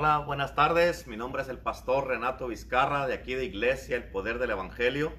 Hola, buenas tardes. Mi nombre es el pastor Renato Vizcarra de aquí de Iglesia El Poder del Evangelio,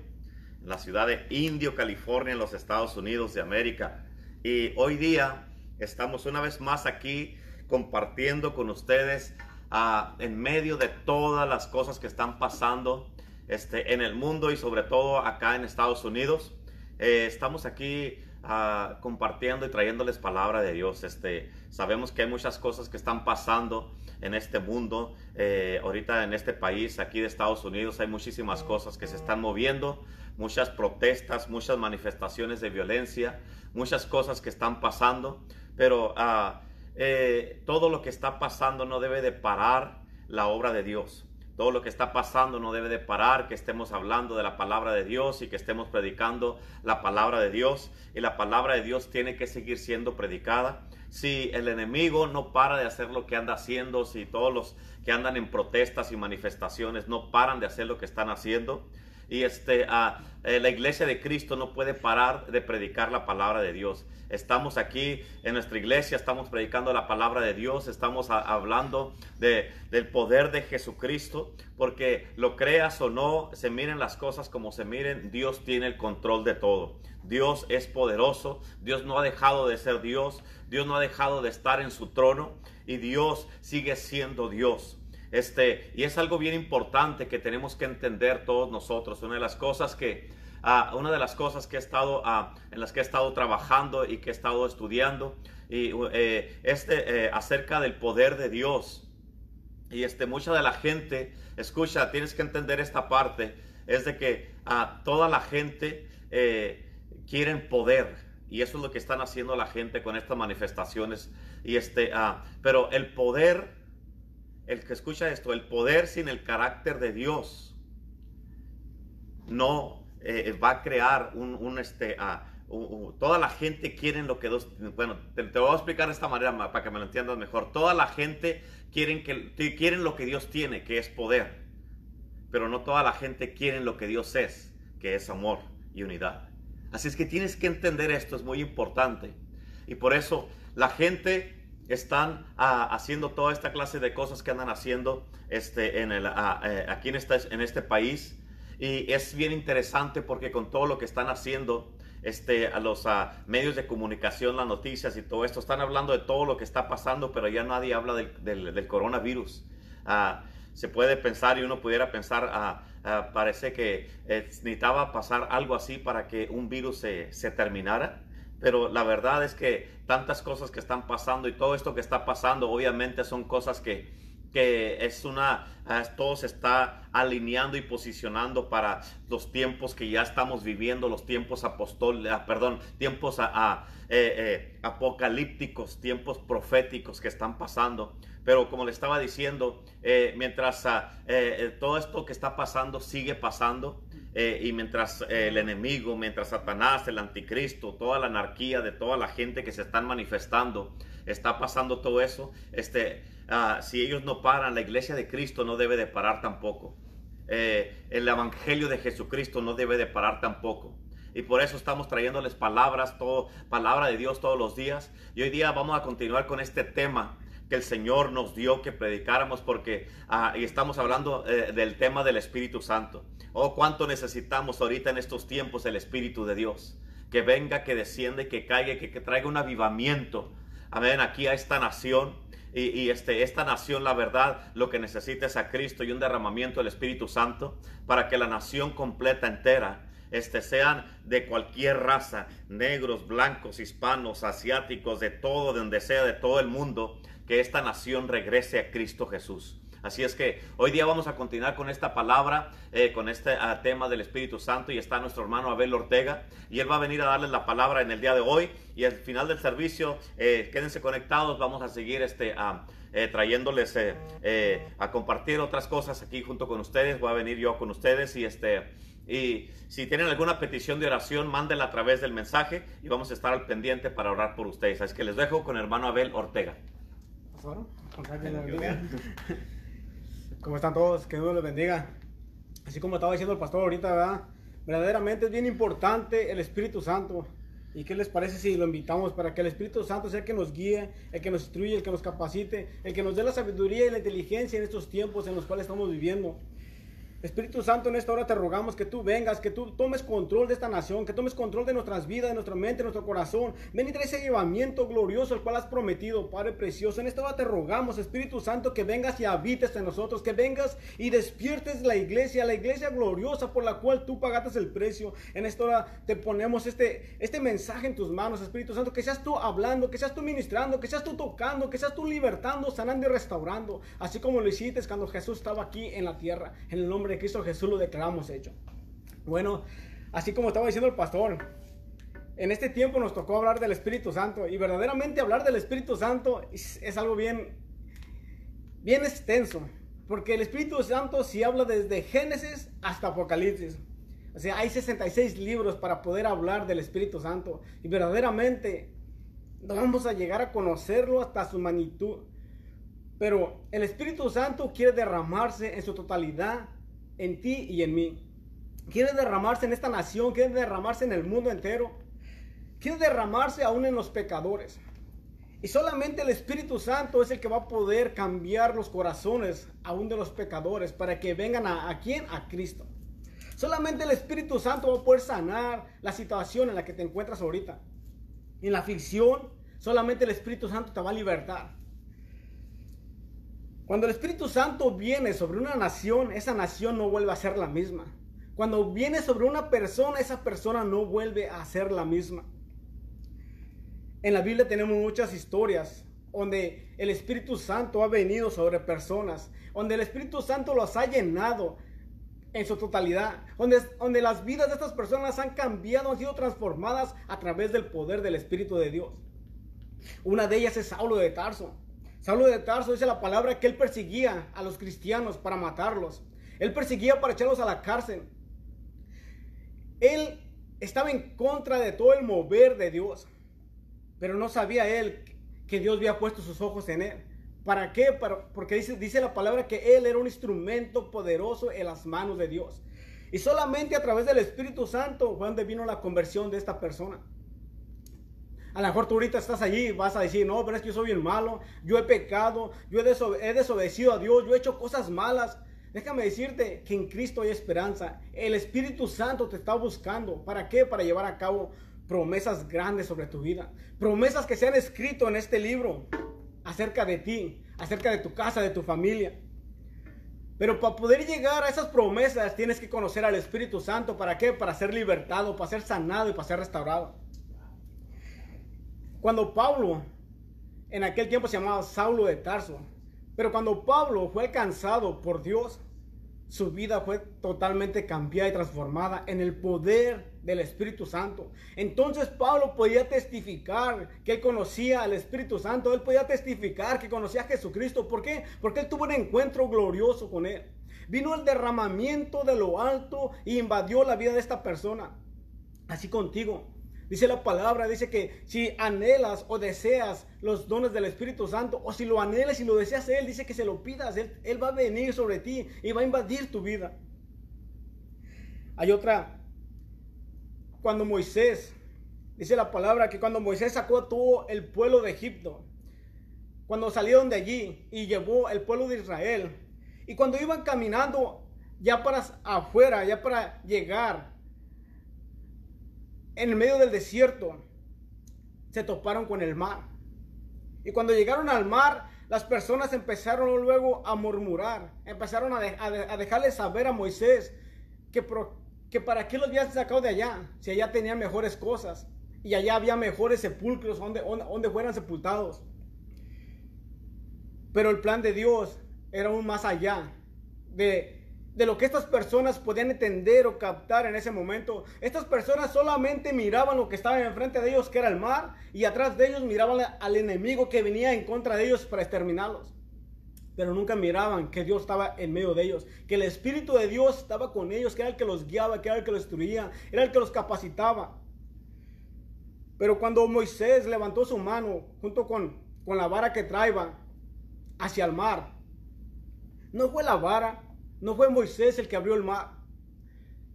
en la ciudad de Indio, California, en los Estados Unidos de América. Y hoy día estamos una vez más aquí compartiendo con ustedes ah, en medio de todas las cosas que están pasando este, en el mundo y sobre todo acá en Estados Unidos. Eh, estamos aquí ah, compartiendo y trayéndoles palabra de Dios. Este, sabemos que hay muchas cosas que están pasando en este mundo, eh, ahorita en este país, aquí de Estados Unidos, hay muchísimas cosas que se están moviendo, muchas protestas, muchas manifestaciones de violencia, muchas cosas que están pasando, pero ah, eh, todo lo que está pasando no debe de parar la obra de Dios. Todo lo que está pasando no debe de parar, que estemos hablando de la palabra de Dios y que estemos predicando la palabra de Dios. Y la palabra de Dios tiene que seguir siendo predicada si el enemigo no para de hacer lo que anda haciendo, si todos los que andan en protestas y manifestaciones no paran de hacer lo que están haciendo, y este, eh, la iglesia de Cristo no puede parar de predicar la palabra de Dios. Estamos aquí en nuestra iglesia, estamos predicando la palabra de Dios, estamos hablando de, del poder de Jesucristo, porque lo creas o no, se miren las cosas como se miren, Dios tiene el control de todo. Dios es poderoso, Dios no ha dejado de ser Dios, Dios no ha dejado de estar en su trono y Dios sigue siendo Dios. Este, y es algo bien importante que tenemos que entender todos nosotros. Una de las cosas que, ah, una de las cosas que he estado, ah, en las que he estado trabajando y que he estado estudiando, y eh, este, eh, acerca del poder de Dios. Y este, mucha de la gente, escucha, tienes que entender esta parte, es de que a ah, toda la gente eh, quieren poder. Y eso es lo que están haciendo la gente con estas manifestaciones. Y este, pero el poder, el que escucha esto, el poder sin el carácter de Dios no eh, va a crear un, este, ah, toda la gente quiere lo que Dios, bueno, te, voy a explicar de esta manera para que me lo entiendas mejor. Toda la gente quieren, que, quieren lo que Dios tiene, que es poder. Pero no toda la gente quiere lo que Dios es, que es amor y unidad. Así es que tienes que entender esto, es muy importante. Y por eso la gente están ah, haciendo toda esta clase de cosas que andan haciendo este, en el, ah, eh, aquí en este, en este país. Y es bien interesante porque con todo lo que están haciendo, este, a los ah, medios de comunicación, las noticias y todo esto, están hablando de todo lo que está pasando, pero ya nadie habla del, del, coronavirus. se puede pensar y uno pudiera pensar, parece que eh, necesitaba pasar algo así para que un virus se, se terminara. Pero la verdad es que tantas cosas que están pasando y todo esto que está pasando, obviamente son cosas que, que es una, ah, todo se está alineando y posicionando para los tiempos que ya estamos viviendo, los tiempos apostol, ah, perdón, tiempos a, eh, eh, apocalípticos, tiempos proféticos que están pasando. Pero como le estaba diciendo, eh, mientras ah, eh, eh, todo esto que está pasando sigue pasando, y mientras el enemigo, mientras Satanás, el anticristo, toda la anarquía de toda la gente que se están manifestando, está pasando todo eso, este, ah, si ellos no paran, la iglesia de Cristo no debe de parar tampoco. el evangelio de Jesucristo no debe de parar tampoco. Y por eso estamos trayéndoles palabras, todo, palabra de Dios todos los días. Y hoy día vamos a continuar con este tema que el Señor nos dio que predicáramos porque ah, y estamos hablando eh, del tema del Espíritu Santo. Oh, cuánto necesitamos ahorita en estos tiempos el Espíritu de Dios. Que venga, que desciende, que caiga, que, traiga un avivamiento. Amén, aquí a esta nación. Y, y, este, esta nación, la verdad, lo que necesita es a Cristo y un derramamiento del Espíritu Santo para que la nación completa entera este, sean de cualquier raza, negros, blancos, hispanos, asiáticos, de todo, de donde sea, de todo el mundo, que esta nación regrese a Cristo Jesús. Así es que hoy día vamos a continuar con esta palabra, eh, con este ah, tema del Espíritu Santo y está nuestro hermano Abel Ortega y él va a venir a darles la palabra en el día de hoy y al final del servicio eh, quédense conectados, vamos a seguir este, eh, trayéndoles a compartir otras cosas aquí junto con ustedes, voy a venir yo con ustedes y este... Y si tienen alguna petición de oración, mándenla a través del mensaje y vamos a estar al pendiente para orar por ustedes. Así que les dejo con hermano Abel Ortega. ¿Cómo están todos? Que Dios les bendiga. Así como estaba diciendo el pastor ahorita, ¿verdad? Verdaderamente es bien importante el Espíritu Santo. ¿Y qué les parece si lo invitamos para que el Espíritu Santo sea el que nos guíe, el que nos instruye, el que nos capacite, el que nos dé la sabiduría y la inteligencia en estos tiempos en los cuales estamos viviendo? Espíritu Santo, en esta hora te rogamos que tú vengas, que tú tomes control de esta nación, que tomes control de nuestras vidas, de nuestra mente, de nuestro corazón. Ven y trae ese llevamiento glorioso el cual has prometido, Padre precioso. En esta hora te rogamos, Espíritu Santo, que vengas y habites en nosotros, que vengas y despiertes la iglesia, la iglesia gloriosa por la cual tú pagaste el precio. En esta hora te ponemos este, este mensaje en tus manos, Espíritu Santo, que seas tú hablando, que seas tú ministrando, que seas tú tocando, que seas tú libertando, sanando y restaurando, así como lo hiciste cuando Jesús estaba aquí en la tierra, en el nombre de Cristo Jesús lo declaramos hecho. Bueno, así como estaba diciendo el pastor, en este tiempo nos tocó hablar del Espíritu Santo y verdaderamente hablar del Espíritu Santo es, algo bien, bien extenso, porque el Espíritu Santo si habla desde Génesis hasta Apocalipsis. O sea, hay 66 libros para poder hablar del Espíritu Santo y verdaderamente no vamos a llegar a conocerlo hasta su magnitud. Pero el Espíritu Santo quiere derramarse en su totalidad en ti y en mí. Quiere derramarse en esta nación, quiere derramarse en el mundo entero. Quiere derramarse aún en los pecadores. Y solamente el Espíritu Santo es el que va a poder cambiar los corazones aún de los pecadores para que vengan a, a quién? A Cristo. Solamente el Espíritu Santo va a poder sanar la situación en la que te encuentras ahorita. En la ficción, solamente el Espíritu Santo te va a libertar. Cuando el Espíritu Santo viene sobre una nación, esa nación no vuelve a ser la misma. Cuando viene sobre una persona, esa persona no vuelve a ser la misma. En la Biblia tenemos muchas historias donde el Espíritu Santo ha venido sobre personas, donde el Espíritu Santo los ha llenado en su totalidad, donde, donde las vidas de estas personas han cambiado, han sido transformadas a través del poder del Espíritu de Dios. Una de ellas es Saulo de Tarso. Saulo de Tarso dice la palabra que él perseguía a los cristianos para matarlos. Él perseguía para echarlos a la cárcel. Él estaba en contra de todo el mover de Dios. Pero no sabía él que Dios había puesto sus ojos en él. ¿Para qué? porque dice, dice la palabra que él era un instrumento poderoso en las manos de Dios. Y solamente a través del Espíritu Santo fue donde vino la conversión de esta persona. A lo mejor tú ahorita estás allí vas a decir, no, pero es que yo soy bien malo, yo he pecado, yo he, desobedecido a Dios, yo he hecho cosas malas. Déjame decirte que en Cristo hay esperanza. El Espíritu Santo te está buscando. ¿Para qué? Para llevar a cabo promesas grandes sobre tu vida. Promesas que se han escrito en este libro acerca de ti, acerca de tu casa, de tu familia. Pero para poder llegar a esas promesas tienes que conocer al Espíritu Santo. ¿Para qué? Para ser libertado, para ser sanado y para ser restaurado. Cuando Pablo, en aquel tiempo se llamaba Saulo de Tarso, pero cuando Pablo fue alcanzado por Dios, su vida fue totalmente cambiada y transformada en el poder del Espíritu Santo. Entonces Pablo podía testificar que él conocía al Espíritu Santo, él podía testificar que conocía a Jesucristo. ¿Por qué? Porque él tuvo un encuentro glorioso con él. Vino el derramamiento de lo alto y invadió la vida de esta persona. Así contigo. Dice la palabra, dice que si anhelas o deseas los dones del Espíritu Santo, o si lo anhelas y lo deseas Él, dice que se lo pidas, Él, va a venir sobre ti y va a invadir tu vida. Hay otra, cuando Moisés, dice la palabra que cuando Moisés sacó a todo el pueblo de Egipto, cuando salieron de allí y llevó el pueblo de Israel, y cuando iban caminando ya para afuera, ya para llegar en el medio del desierto, se toparon con el mar. Y cuando llegaron al mar, las personas empezaron luego a murmurar, empezaron a, dejarle saber a Moisés que, que para qué los habían sacado de allá, si allá tenían mejores cosas y allá había mejores sepulcros donde, donde fueran sepultados. Pero el plan de Dios era aún más allá de de lo que estas personas podían entender o captar en ese momento. Estas personas solamente miraban lo que estaba enfrente de ellos, que era el mar, y atrás de ellos miraban al enemigo que venía en contra de ellos para exterminarlos. Pero nunca miraban que Dios estaba en medio de ellos, que el Espíritu de Dios estaba con ellos, que era el que los guiaba, que era el que los destruía, era el que los capacitaba. Pero cuando Moisés levantó su mano junto con, con la vara que traía hacia el mar, no fue la vara, no fue Moisés el que abrió el mar,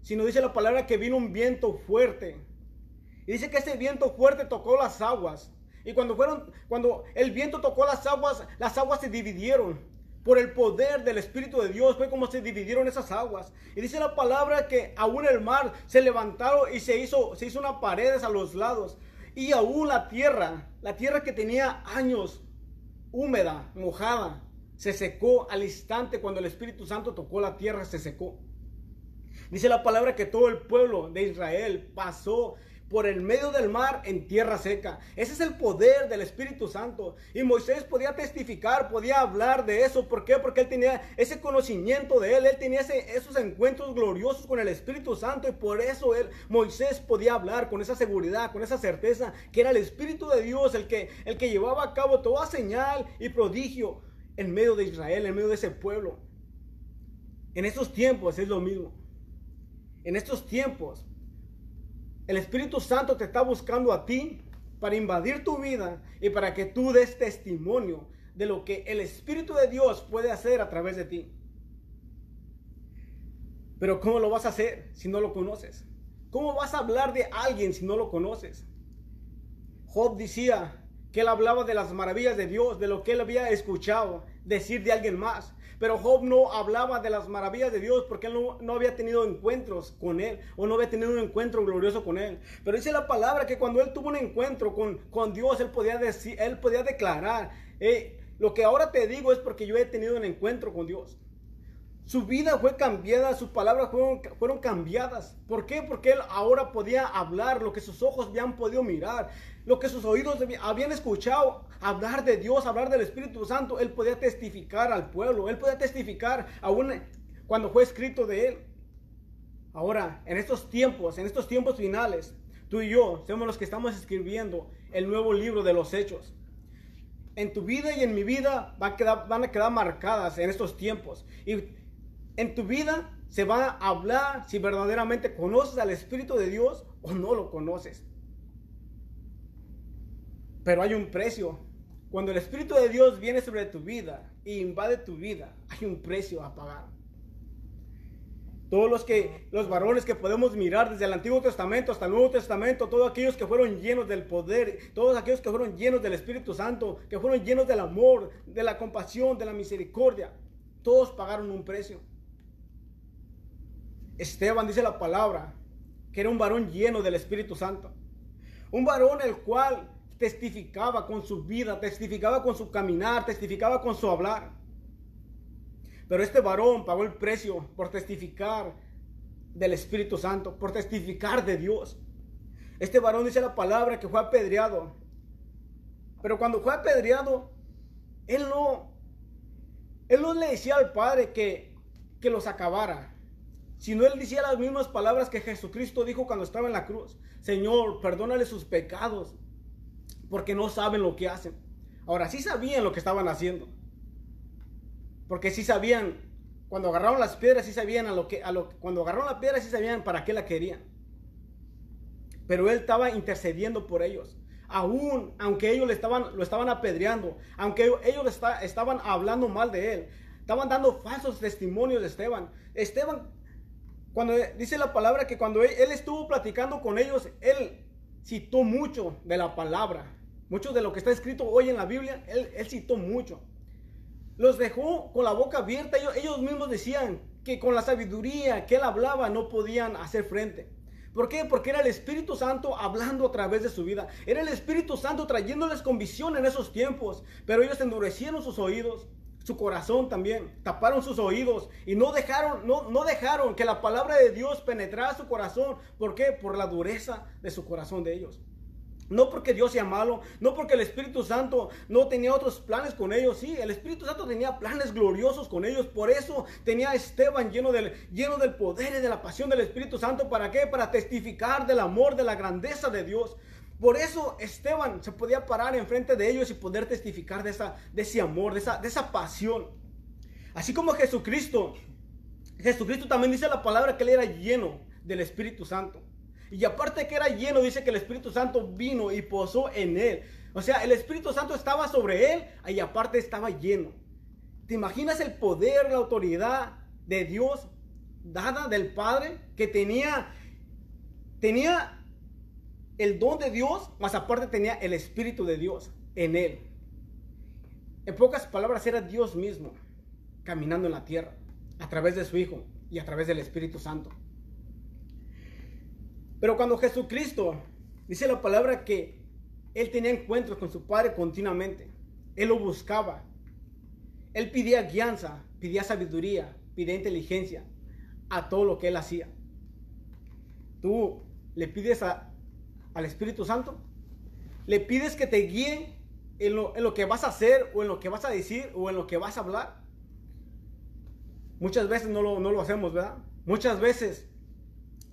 sino dice la palabra que vino un viento fuerte Y dice que ese viento fuerte tocó las aguas. Y cuando fueron, cuando el viento tocó las aguas, las aguas se dividieron. Por el poder del Espíritu de Dios fue como se dividieron esas aguas. Y dice la palabra que aún el mar se levantaron y se hizo, se hizo una paredes a los lados. Y aún la tierra, la tierra que tenía años húmeda, mojada, se secó al instante cuando el Espíritu Santo tocó la tierra, se secó. Dice la palabra que todo el pueblo de Israel pasó por el medio del mar en tierra seca. Ese es el poder del Espíritu Santo. Y Moisés podía testificar, podía hablar de eso. ¿Por qué? Porque él tenía ese conocimiento de él. Él tenía esos encuentros gloriosos con el Espíritu Santo. Y por eso él, Moisés podía hablar con esa seguridad, con esa certeza, que era el Espíritu de Dios el que, el que llevaba a cabo toda señal y prodigio en medio de Israel, en medio de ese pueblo. En estos tiempos es lo mismo. En estos tiempos el Espíritu Santo te está buscando a ti para invadir tu vida y para que tú des testimonio de lo que el Espíritu de Dios puede hacer a través de ti. Pero ¿cómo lo vas a hacer si no lo conoces? ¿Cómo vas a hablar de alguien si no lo conoces? Job decía que él hablaba de las maravillas de Dios, de lo que él había escuchado decir de alguien más. Pero Job no hablaba de las maravillas de Dios porque él no, había tenido encuentros con él o no había tenido un encuentro glorioso con él. Pero dice la palabra que cuando él tuvo un encuentro con, con Dios, él podía, decir, él podía declarar, lo que ahora te digo es porque yo he tenido un encuentro con Dios. Su vida fue cambiada, sus palabras fueron, fueron, cambiadas. ¿Por qué? Porque él ahora podía hablar lo que sus ojos habían podido mirar, lo que sus oídos habían escuchado, hablar de Dios, hablar del Espíritu Santo. Él podía testificar al pueblo, él podía testificar aún cuando fue escrito de él. Ahora, en estos tiempos, en estos tiempos finales, tú y yo somos los que estamos escribiendo el nuevo libro de los hechos en tu vida y en mi vida van a quedar, van a quedar marcadas en estos tiempos. Y en tu vida se va a hablar si verdaderamente conoces al Espíritu de Dios o no lo conoces. Pero hay un precio. Cuando el Espíritu de Dios viene sobre tu vida e invade tu vida, hay un precio a pagar. Todos los que los varones que podemos mirar desde el Antiguo Testamento hasta el Nuevo Testamento, todos aquellos que fueron llenos del poder, todos aquellos que fueron llenos del Espíritu Santo, que fueron llenos del amor, de la compasión, de la misericordia, todos pagaron un precio. Esteban dice la palabra que era un varón lleno del Espíritu Santo. Un varón el cual testificaba con su vida, testificaba con su caminar, testificaba con su hablar. Pero este varón pagó el precio por testificar del Espíritu Santo, por testificar de Dios. Este varón dice la palabra que fue apedreado. Pero cuando fue apedreado, él no, él no le decía al Padre que, que los acabara no él decía las mismas palabras que Jesucristo dijo cuando estaba en la cruz. Señor, perdónale sus pecados, porque no saben lo que hacen. Ahora, sí sabían lo que estaban haciendo. Porque sí sabían, cuando agarraron las piedras, sí sabían a lo que, a lo, cuando agarraron la piedra, sí sabían para qué la querían. Pero él estaba intercediendo por ellos. Aún, aunque ellos le estaban, lo estaban apedreando, aunque ellos estaban hablando mal de él, estaban dando falsos testimonios de Esteban. Esteban cuando dice la palabra que cuando él, estuvo platicando con ellos, él citó mucho de la palabra. Mucho de lo que está escrito hoy en la Biblia, él, citó mucho. Los dejó con la boca abierta. Ellos, ellos mismos decían que con la sabiduría que él hablaba no podían hacer frente. ¿Por qué? Porque era el Espíritu Santo hablando a través de su vida. Era el Espíritu Santo trayéndoles convicción en esos tiempos. Pero ellos endurecieron sus oídos su corazón también, taparon sus oídos y no dejaron, no, no dejaron que la palabra de Dios penetrara su corazón. ¿Por qué? Por la dureza de su corazón de ellos. No porque Dios sea malo, no porque el Espíritu Santo no tenía otros planes con ellos. Sí, el Espíritu Santo tenía planes gloriosos con ellos. Por eso tenía a Esteban lleno del, lleno del poder y de la pasión del Espíritu Santo. ¿Para qué? Para testificar del amor, de la grandeza de Dios. Por eso Esteban se podía parar enfrente de ellos y poder testificar de, esa, de ese amor, de esa, de esa pasión. Así como Jesucristo, Jesucristo también dice la palabra que él era lleno del Espíritu Santo. Y aparte que era lleno, dice que el Espíritu Santo vino y posó en él. O sea, el Espíritu Santo estaba sobre él y aparte estaba lleno. ¿Te imaginas el poder, la autoridad de Dios dada del Padre que tenía, tenía el don de Dios, más aparte tenía el Espíritu de Dios en él. En pocas palabras, era Dios mismo caminando en la tierra a través de su Hijo y a través del Espíritu Santo. Pero cuando Jesucristo dice la palabra que Él tenía encuentros con su Padre continuamente, Él lo buscaba, Él pedía guianza, pedía sabiduría, pedía inteligencia a todo lo que Él hacía. Tú le pides al Espíritu Santo, le pides que te guíe en lo, en lo que vas a hacer o en lo que vas a decir o en lo que vas a hablar. Muchas veces no lo, no lo hacemos, ¿verdad? Muchas veces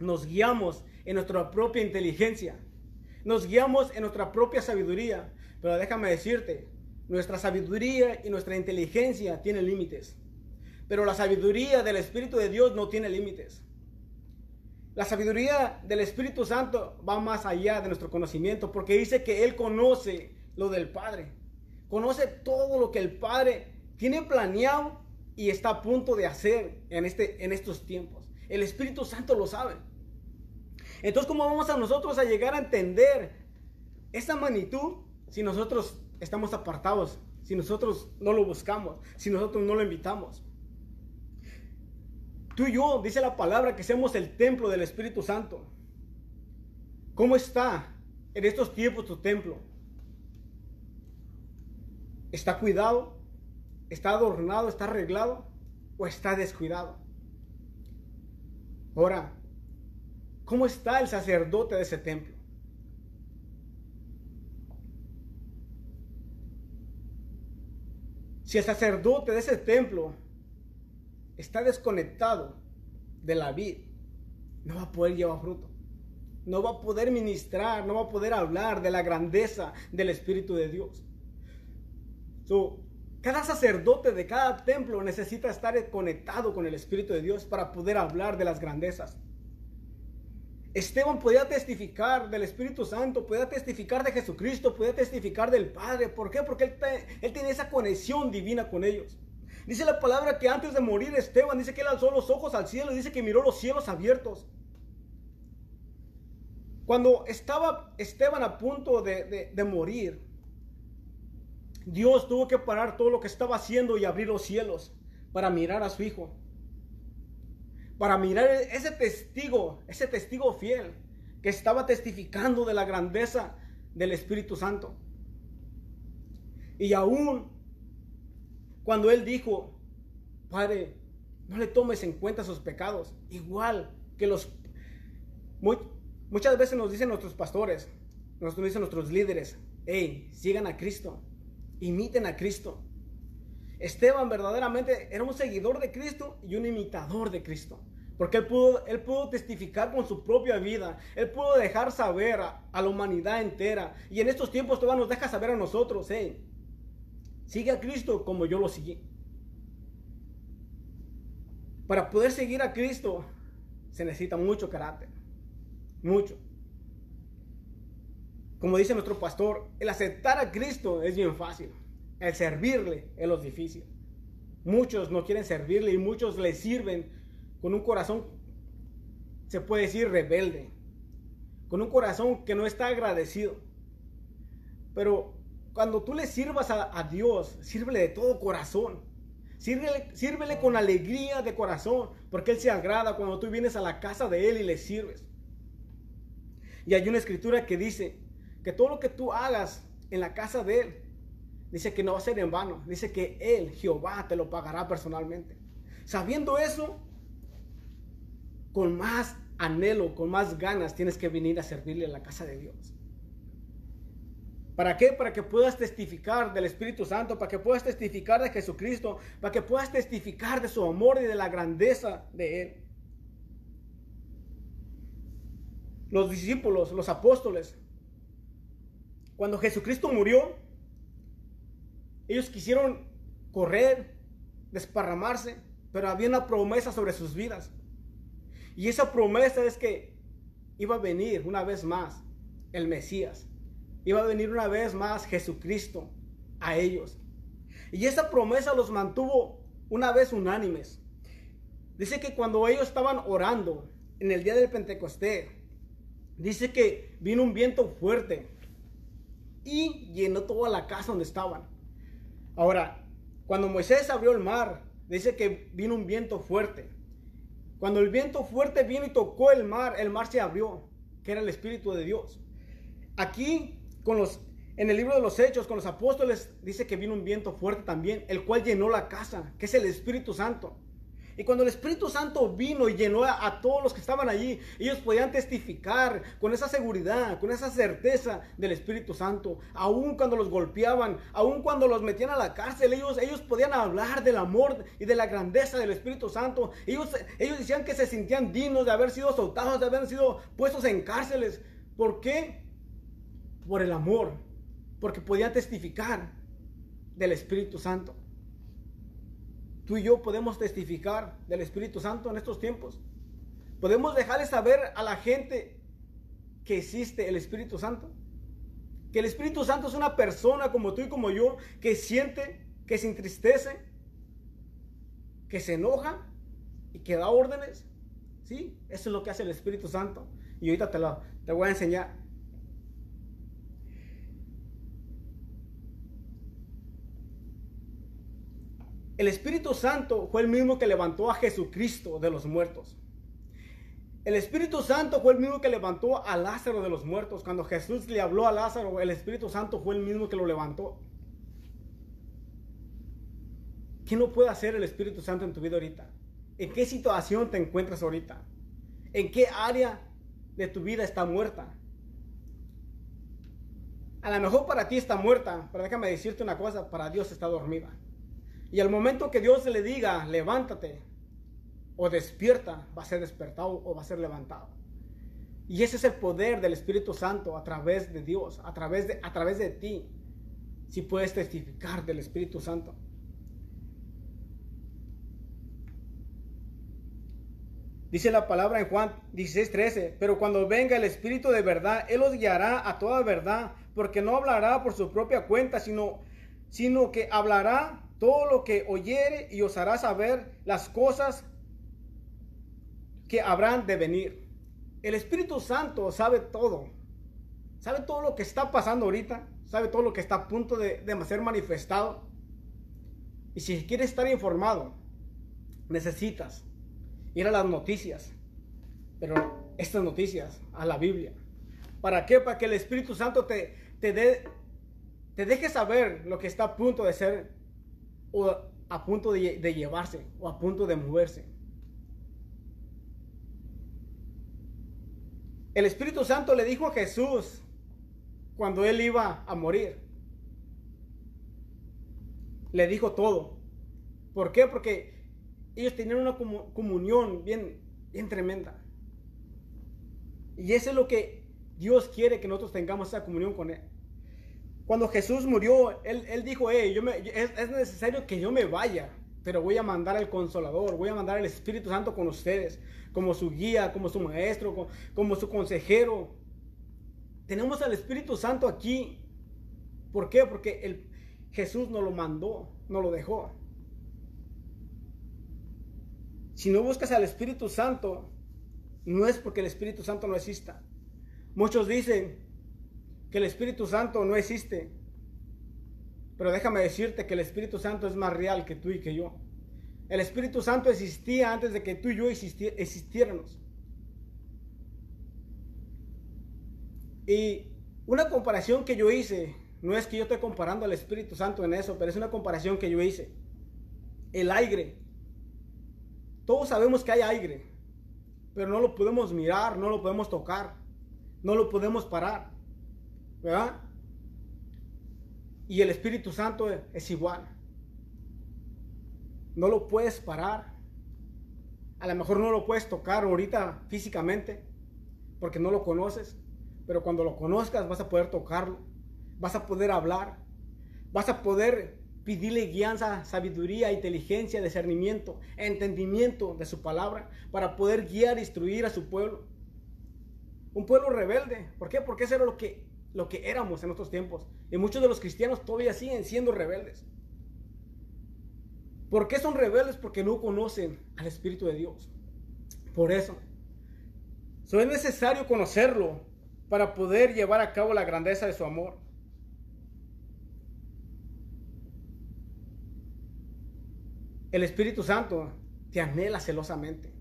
nos guiamos en nuestra propia inteligencia. Nos guiamos en nuestra propia sabiduría. Pero déjame decirte, nuestra sabiduría y nuestra inteligencia tienen límites. Pero la sabiduría del Espíritu de Dios no tiene límites. La sabiduría del Espíritu Santo va más allá de nuestro conocimiento porque dice que Él conoce lo del Padre. Conoce todo lo que el Padre tiene planeado y está a punto de hacer en, este, en estos tiempos. El Espíritu Santo lo sabe. Entonces, ¿cómo vamos a nosotros a llegar a entender esa magnitud si nosotros estamos apartados, si nosotros no lo buscamos, si nosotros no lo invitamos? Tú y yo, dice la palabra, que seamos el templo del Espíritu Santo. ¿Cómo está en estos tiempos tu templo? ¿Está cuidado? ¿Está adornado? ¿Está arreglado? ¿O está descuidado? Ahora, ¿cómo está el sacerdote de ese templo? Si el sacerdote de ese templo está desconectado de la vida, no va a poder llevar fruto. No va a poder ministrar, no va a poder hablar de la grandeza del Espíritu de Dios. cada sacerdote de cada templo necesita estar conectado con el Espíritu de Dios para poder hablar de las grandezas. Esteban podía testificar del Espíritu Santo, podía testificar de Jesucristo, podía testificar del Padre. ¿Por qué? Porque él, tiene esa conexión divina con ellos. Dice la palabra que antes de morir Esteban dice que él alzó los ojos al cielo y dice que miró los cielos abiertos. Cuando estaba Esteban a punto de morir, Dios tuvo que parar todo lo que estaba haciendo y abrir los cielos para mirar a su hijo. Para mirar ese testigo, ese testigo fiel que estaba testificando de la grandeza del Espíritu Santo. Y aún cuando él dijo, Padre, no le tomes en cuenta sus pecados, igual que los... muchas veces nos dicen nuestros pastores, nos dicen nuestros líderes, hey, sigan a Cristo, imiten a Cristo. Esteban verdaderamente era un seguidor de Cristo y un imitador de Cristo. Porque él pudo, él pudo testificar con su propia vida. Él pudo dejar saber a, la humanidad entera. Y en estos tiempos todavía nos deja saber a nosotros, hey, Sigue a Cristo como yo lo seguí. Para poder seguir a Cristo se necesita mucho carácter. Mucho. Como dice nuestro pastor, el aceptar a Cristo es bien fácil. El servirle es lo difícil. Muchos no quieren servirle y muchos le sirven con un corazón, se puede decir, rebelde. Con un corazón que no está agradecido. Pero cuando tú le sirvas a, Dios, sírvele de todo corazón. Sírvele, sírvele con alegría de corazón, porque Él se agrada cuando tú vienes a la casa de Él y le sirves. Y hay una escritura que dice que todo lo que tú hagas en la casa de Él, dice que no va a ser en vano. Dice que Él, Jehová, te lo pagará personalmente. Sabiendo eso, con más anhelo, con más ganas, tienes que venir a servirle en la casa de Dios. ¿Para qué? Para que puedas testificar del Espíritu Santo, para que puedas testificar de Jesucristo, para que puedas testificar de su amor y de la grandeza de Él. Los discípulos, los apóstoles, cuando Jesucristo murió, ellos quisieron correr, desparramarse, pero había una promesa sobre sus vidas. Y esa promesa es que iba a venir una vez más el Mesías iba a venir una vez más Jesucristo a ellos. Y esa promesa los mantuvo una vez unánimes. Dice que cuando ellos estaban orando en el día del Pentecostés, dice que vino un viento fuerte y llenó toda la casa donde estaban. Ahora, cuando Moisés abrió el mar, dice que vino un viento fuerte. Cuando el viento fuerte vino y tocó el mar, el mar se abrió, que era el Espíritu de Dios. Aquí, en el libro de los Hechos, con los apóstoles, dice que vino un viento fuerte también, el cual llenó la casa, que es el Espíritu Santo. Y cuando el Espíritu Santo vino y llenó a, todos los que estaban allí, ellos podían testificar con esa seguridad, con esa certeza del Espíritu Santo. Aún cuando los golpeaban, aún cuando los metían a la cárcel, ellos, ellos podían hablar del amor y de la grandeza del Espíritu Santo. Ellos, ellos decían que se sentían dignos de haber sido soltados, de haber sido puestos en cárceles. ¿Por qué? Por el amor. Porque podían testificar del Espíritu Santo tú y yo podemos testificar del Espíritu Santo en estos tiempos. Podemos dejarle saber a la gente que existe el Espíritu Santo. Que el Espíritu Santo es una persona como tú y como yo que siente, que se entristece, que se enoja y que da órdenes. Sí, eso es lo que hace el Espíritu Santo. Y ahorita te lo te voy a enseñar. El Espíritu Santo fue el mismo que levantó a Jesucristo de los muertos. El Espíritu Santo fue el mismo que levantó a Lázaro de los muertos. Cuando Jesús le habló a Lázaro, el Espíritu Santo fue el mismo que lo levantó. ¿Qué no puede hacer el Espíritu Santo en tu vida ahorita? ¿En qué situación te encuentras ahorita? ¿En qué área de tu vida está muerta? A lo mejor para ti está muerta, pero déjame decirte una cosa, para Dios está dormida. Y al momento que Dios le diga, levántate o despierta, va a ser despertado o va a ser levantado. Y ese es el poder del Espíritu Santo a través de Dios, a través de, a través de ti. Si puedes testificar del Espíritu Santo. Dice la palabra en Juan 16:13, pero cuando venga el Espíritu de verdad, Él os guiará a toda verdad, porque no hablará por su propia cuenta, sino, sino que hablará todo lo que oyere y os hará saber las cosas que habrán de venir. El Espíritu Santo sabe todo. Sabe todo lo que está pasando ahorita. Sabe todo lo que está a punto de, de ser manifestado. Y si quieres estar informado, necesitas ir a las noticias. Pero estas noticias, a la Biblia. ¿Para qué? Para que el Espíritu Santo te, te, dé, te deje saber lo que está a punto de ser o a punto de, llevarse o a punto de moverse. El Espíritu Santo le dijo a Jesús cuando él iba a morir. Le dijo todo. ¿Por qué? Porque ellos tenían una comunión bien, bien tremenda. Y eso es lo que Dios quiere que nosotros tengamos esa comunión con Él. Cuando Jesús murió, Él, dijo, es, necesario que yo me vaya, pero voy a mandar al consolador, voy a mandar al Espíritu Santo con ustedes, como su guía, como su maestro, como, su consejero. Tenemos al Espíritu Santo aquí. ¿Por qué? Porque Jesús nos lo mandó, nos lo dejó. Si no buscas al Espíritu Santo, no es porque el Espíritu Santo no exista. Muchos dicen, que el Espíritu Santo no existe. Pero déjame decirte que el Espíritu Santo es más real que tú y que yo. El Espíritu Santo existía antes de que tú y yo existiéramos. Y una comparación que yo hice, no es que yo esté comparando al Espíritu Santo en eso, pero es una comparación que yo hice. El aire. Todos sabemos que hay aire, pero no lo podemos mirar, no lo podemos tocar, no lo podemos parar. ¿Verdad? Y el Espíritu Santo es igual. No lo puedes parar. A lo mejor no lo puedes tocar ahorita físicamente porque no lo conoces. Pero cuando lo conozcas vas a poder tocarlo. Vas a poder hablar. Vas a poder pedirle guianza, sabiduría, inteligencia, discernimiento, entendimiento de su palabra para poder guiar e instruir a su pueblo. Un pueblo rebelde. ¿Por qué? Porque eso era lo que lo que éramos en otros tiempos. Y muchos de los cristianos todavía siguen siendo rebeldes. ¿Por qué son rebeldes? Porque no conocen al Espíritu de Dios. Por eso. So, es necesario conocerlo para poder llevar a cabo la grandeza de su amor. El Espíritu Santo te anhela celosamente.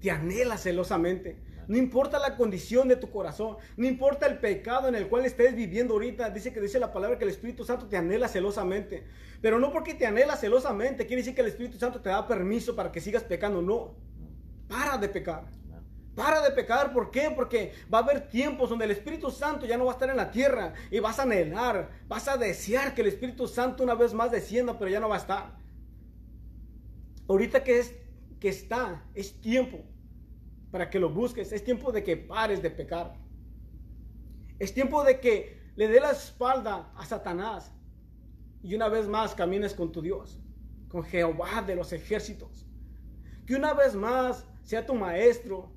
Te anhela celosamente. No importa la condición de tu corazón, no importa el pecado en el cual estés viviendo ahorita, dice que dice la palabra que el Espíritu Santo te anhela celosamente. Pero no porque te anhela celosamente, quiere decir que el Espíritu Santo te da permiso para que sigas pecando, no. Para de pecar. Para de pecar, ¿por qué? Porque va a haber tiempos donde el Espíritu Santo ya no va a estar en la tierra y vas a anhelar, vas a desear que el Espíritu Santo una vez más descienda, pero ya no va a estar. Ahorita que es que está, es tiempo para que lo busques. Es tiempo de que pares de pecar. Es tiempo de que le dé la espalda a Satanás y una vez más camines con tu Dios, con Jehová de los ejércitos. Que una vez más sea tu maestro,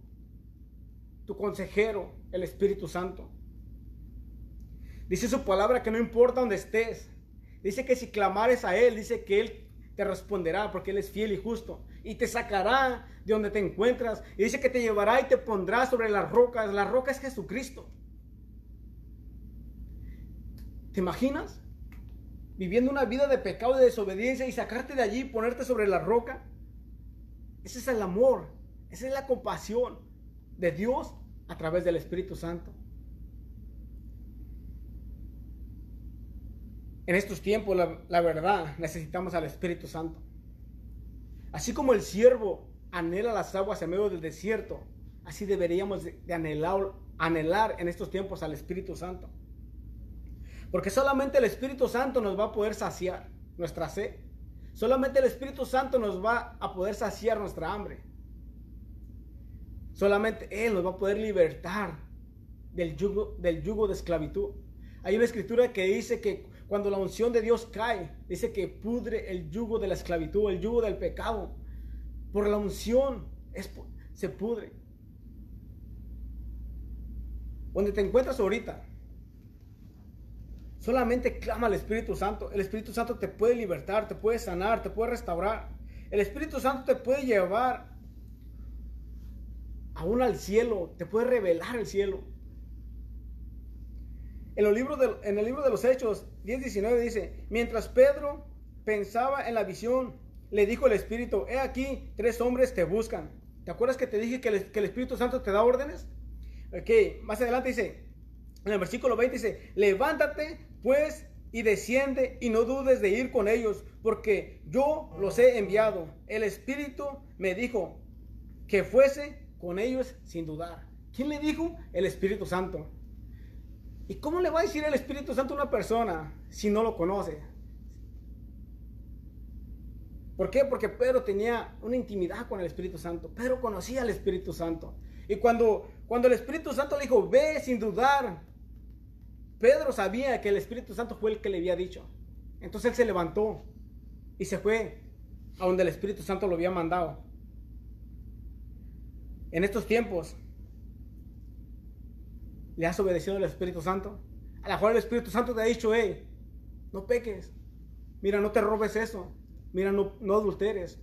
tu consejero, el Espíritu Santo. Dice su palabra que no importa donde estés. Dice que si clamares a Él, dice que Él te responderá porque Él es fiel y justo y te sacará de donde te encuentras. Y dice que te llevará y te pondrá sobre las rocas. La roca es Jesucristo. ¿Te imaginas? Viviendo una vida de pecado de desobediencia y sacarte de allí y ponerte sobre la roca. Ese es el amor. Esa es la compasión de Dios a través del Espíritu Santo. En estos tiempos, la, la verdad, necesitamos al Espíritu Santo. Así como el siervo anhela las aguas en medio del desierto, así deberíamos de, anhelar, anhelar en estos tiempos al Espíritu Santo. Porque solamente el Espíritu Santo nos va a poder saciar nuestra sed. Solamente el Espíritu Santo nos va a poder saciar nuestra hambre. Solamente Él nos va a poder libertar del yugo, del yugo de esclavitud. Hay una escritura que dice que cuando la unción de Dios cae, dice que pudre el yugo de la esclavitud, el yugo del pecado. Por la unción se pudre. Donde te encuentras ahorita, solamente clama al Espíritu Santo. El Espíritu Santo te puede libertar, te puede sanar, te puede restaurar. El Espíritu Santo te puede llevar aún al cielo, te puede revelar el cielo. En, el libro de, en el libro de los Hechos 10.19 dice, mientras Pedro pensaba en la visión, le dijo el Espíritu, he aquí, tres hombres te buscan. ¿Te acuerdas que te dije que el, que el Espíritu Santo te da órdenes? Ok, más adelante dice, en el versículo 20 dice, levántate pues y desciende y no dudes de ir con ellos, porque yo los he enviado. El Espíritu me dijo que fuese con ellos sin dudar. ¿Quién le dijo? El Espíritu Santo. ¿Y cómo le va a decir el Espíritu Santo a una persona si no lo conoce? ¿Por qué? Porque Pedro tenía una intimidad con el Espíritu Santo. Pedro conocía al Espíritu Santo. Y cuando, cuando el Espíritu Santo le dijo, ve sin dudar, Pedro sabía que el Espíritu Santo fue el que le había dicho. Entonces él se levantó y se fue a donde el Espíritu Santo lo había mandado. En estos tiempos, ¿Le has obedecido al Espíritu Santo? A lo mejor el Espíritu Santo te ha dicho, hey, no peques. Mira, no te robes eso. Mira, no, adulteres.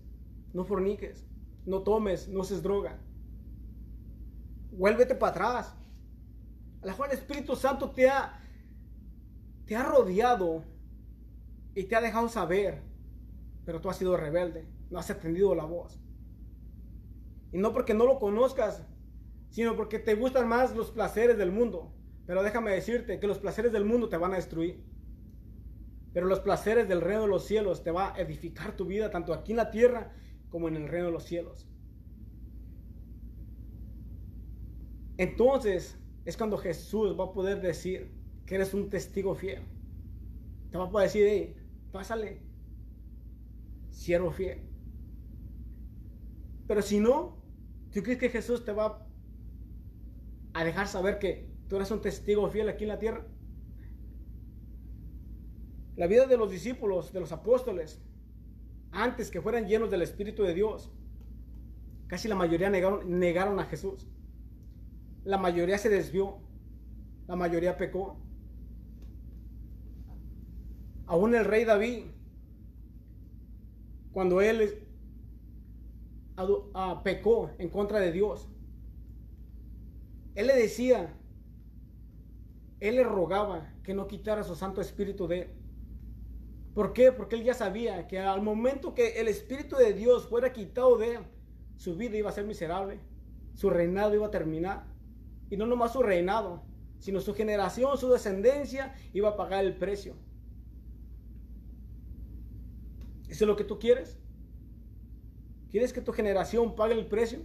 No forniques. No tomes. No uses droga. Vuélvete para atrás. A lo mejor el Espíritu Santo te ha, te ha rodeado y te ha dejado saber. Pero tú has sido rebelde. No has atendido la voz. Y no porque no lo conozcas, sino porque te gustan más los placeres del mundo. Pero déjame decirte que los placeres del mundo te van a destruir. Pero los placeres del reino de los cielos te va a edificar tu vida, tanto aquí en la tierra como en el reino de los cielos. Entonces es cuando Jesús va a poder decir que eres un testigo fiel. Te va a poder decir, hey, pásale, siervo fiel. Pero si no, ¿tú crees que Jesús te va a a dejar saber que tú eres un testigo fiel aquí en la tierra. La vida de los discípulos, de los apóstoles, antes que fueran llenos del Espíritu de Dios, casi la mayoría negaron, negaron a Jesús. La mayoría se desvió. La mayoría pecó. Aún el rey David, cuando él pecó en contra de Dios, él le decía él le rogaba que no quitara su Santo Espíritu de él. ¿Por qué? Porque él ya sabía que al momento que el Espíritu de Dios fuera quitado de él, su vida iba a ser miserable, su reinado iba a terminar. Y no nomás su reinado, sino su generación, su descendencia iba a pagar el precio. ¿Eso es lo que tú quieres? ¿Quieres que tu generación pague el precio?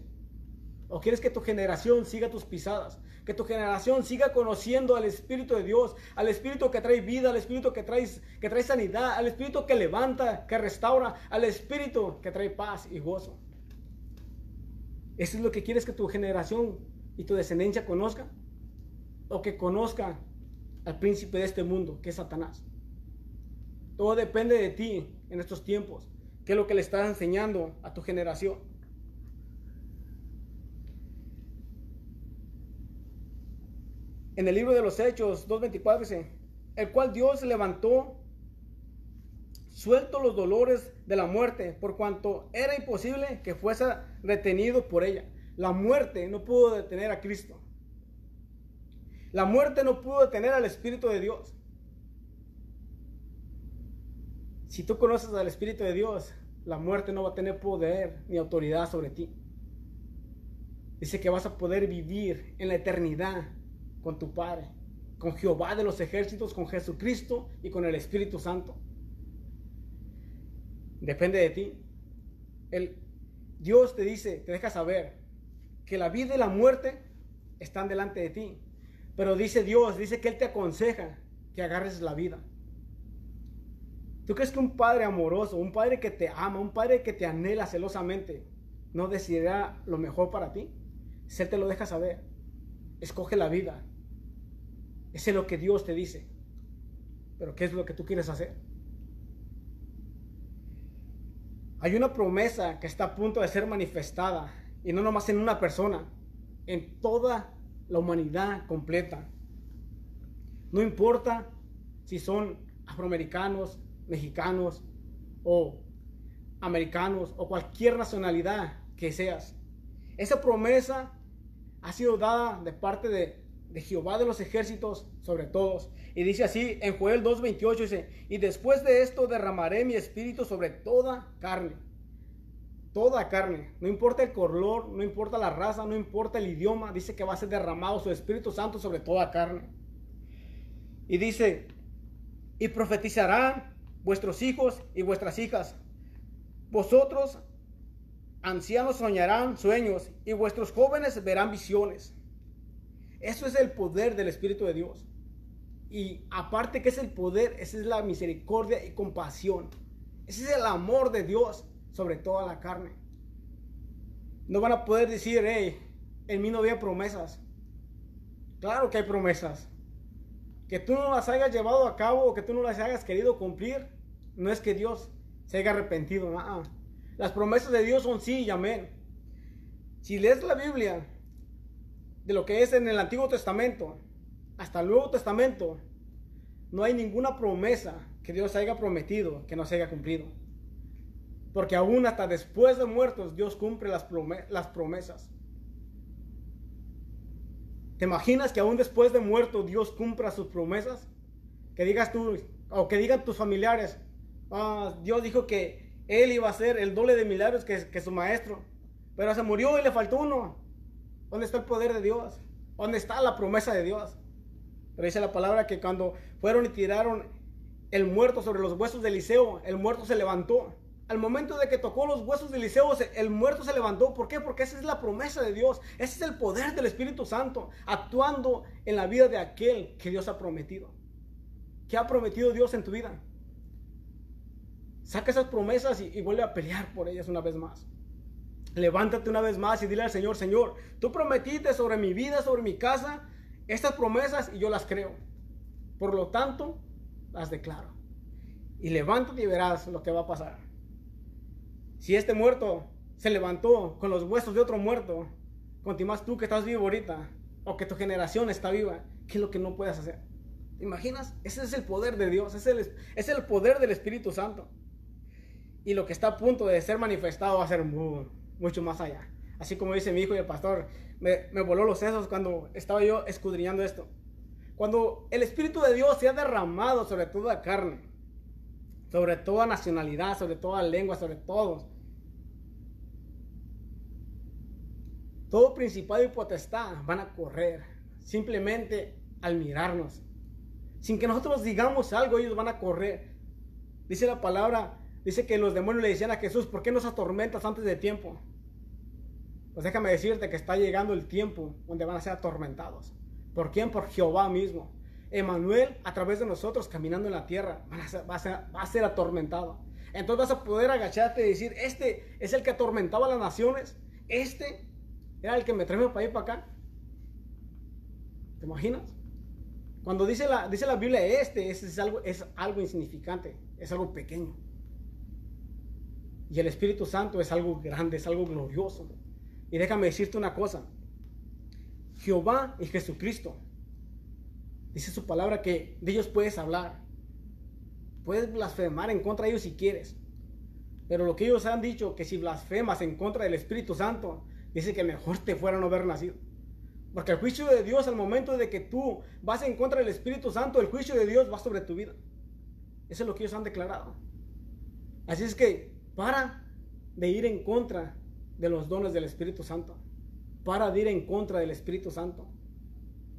¿O quieres que tu generación siga tus pisadas? Que tu generación siga conociendo al Espíritu de Dios, al Espíritu que trae vida, al Espíritu que trae, que trae sanidad, al Espíritu que levanta, que restaura, al Espíritu que trae paz y gozo. ¿Eso es lo que quieres que tu generación y tu descendencia conozca? ¿O que conozca al príncipe de este mundo, que es Satanás? Todo depende de ti en estos tiempos. ¿Qué es lo que le estás enseñando a tu generación? En el libro de los Hechos 2.24 dice, el cual Dios levantó, suelto los dolores de la muerte, por cuanto era imposible que fuese retenido por ella. La muerte no pudo detener a Cristo. La muerte no pudo detener al Espíritu de Dios. Si tú conoces al Espíritu de Dios, la muerte no va a tener poder ni autoridad sobre ti. Dice que vas a poder vivir en la eternidad con tu Padre, con Jehová de los ejércitos, con Jesucristo y con el Espíritu Santo. Depende de ti. El, Dios te dice, te deja saber que la vida y la muerte están delante de ti. Pero dice Dios, dice que Él te aconseja que agarres la vida. ¿Tú crees que un padre amoroso, un padre que te ama, un padre que te anhela celosamente, no decidirá lo mejor para ti? Si Él te lo deja saber, escoge la vida, ese es lo que Dios te dice. Pero ¿qué es lo que tú quieres hacer? Hay una promesa que está a punto de ser manifestada, y no nomás en una persona, en toda la humanidad completa. No importa si son afroamericanos, mexicanos o americanos o cualquier nacionalidad que seas. Esa promesa ha sido dada de parte de de Jehová de los ejércitos sobre todos. Y dice así en Joel 2.28, dice, y después de esto derramaré mi espíritu sobre toda carne. Toda carne, no importa el color, no importa la raza, no importa el idioma, dice que va a ser derramado su Espíritu Santo sobre toda carne. Y dice, y profetizarán vuestros hijos y vuestras hijas. Vosotros, ancianos, soñarán sueños y vuestros jóvenes verán visiones. Eso es el poder del Espíritu de Dios. Y aparte que es el poder, esa es la misericordia y compasión. Ese es el amor de Dios sobre toda la carne. No van a poder decir, hey, en mí no había promesas. Claro que hay promesas. Que tú no las hayas llevado a cabo o que tú no las hayas querido cumplir, no es que Dios se haya arrepentido. Las promesas de Dios son sí y amén. Si lees la Biblia, de lo que es en el Antiguo Testamento hasta el Nuevo Testamento, no hay ninguna promesa que Dios haya prometido que no se haya cumplido. Porque aún hasta después de muertos Dios cumple las, promesas. ¿Te imaginas que aún después de muerto Dios cumpla sus promesas? Que digas tú, o que digan tus familiares, ah, Dios dijo que Él iba a ser el doble de milagros que su maestro, pero se murió y le faltó uno. ¿Dónde está el poder de Dios? ¿Dónde está la promesa de Dios? Pero dice la palabra que cuando fueron y tiraron el muerto sobre los huesos de Eliseo, el muerto se levantó. Al momento de que tocó los huesos de Eliseo, el muerto se levantó. ¿Por qué? Porque esa es la promesa de Dios. Ese es el poder del Espíritu Santo actuando en la vida de aquel que Dios ha prometido. ¿Qué ha prometido Dios en tu vida? Saca esas promesas y, y vuelve a pelear por ellas una vez más. Levántate una vez más y dile al Señor, Señor, tú prometiste sobre mi vida, sobre mi casa, estas promesas y yo las creo. Por lo tanto, las declaro. Y levántate y verás lo que va a pasar. Si este muerto se levantó con los huesos de otro muerto, más tú que estás vivo ahorita, o que tu generación está viva, ¿qué es lo que no puedes hacer? ¿Te imaginas? Ese es el poder de Dios, es el, es el poder del Espíritu Santo. Y lo que está a punto de ser manifestado va a ser muy, mucho más allá. Así como dice mi hijo y el pastor, me, voló los sesos cuando estaba yo escudriñando esto. Cuando el Espíritu de Dios se ha derramado sobre toda carne, sobre toda nacionalidad, sobre toda lengua, sobre todos. Todo principado y potestad van a correr simplemente al mirarnos. Sin que nosotros digamos algo, ellos van a correr. Dice la palabra, dice que los demonios le decían a Jesús, ¿por qué nos atormentas antes de tiempo? Pues déjame decirte que está llegando el tiempo donde van a ser atormentados. ¿Por quién? Por Jehová mismo. Emanuel, a través de nosotros, caminando en la tierra, va, a ser, atormentado. Entonces vas a poder agacharte y decir, este es el que atormentaba a las naciones. Este era el que me trajo para ir para acá. ¿Te imaginas? Cuando dice la, dice la Biblia, este es, algo, es algo insignificante, es algo pequeño. Y el Espíritu Santo es algo grande, es algo glorioso. Y déjame decirte una cosa. Jehová y Jesucristo. Dice su palabra que de ellos puedes hablar. Puedes blasfemar en contra de ellos si quieres. Pero lo que ellos han dicho, que si blasfemas en contra del Espíritu Santo, dice que mejor te fuera no haber nacido. Porque el juicio de Dios, al momento de que tú vas en contra del Espíritu Santo, el juicio de Dios va sobre tu vida. Eso es lo que ellos han declarado. Así es que para de ir en contra de los dones del Espíritu Santo. Para de ir en contra del Espíritu Santo.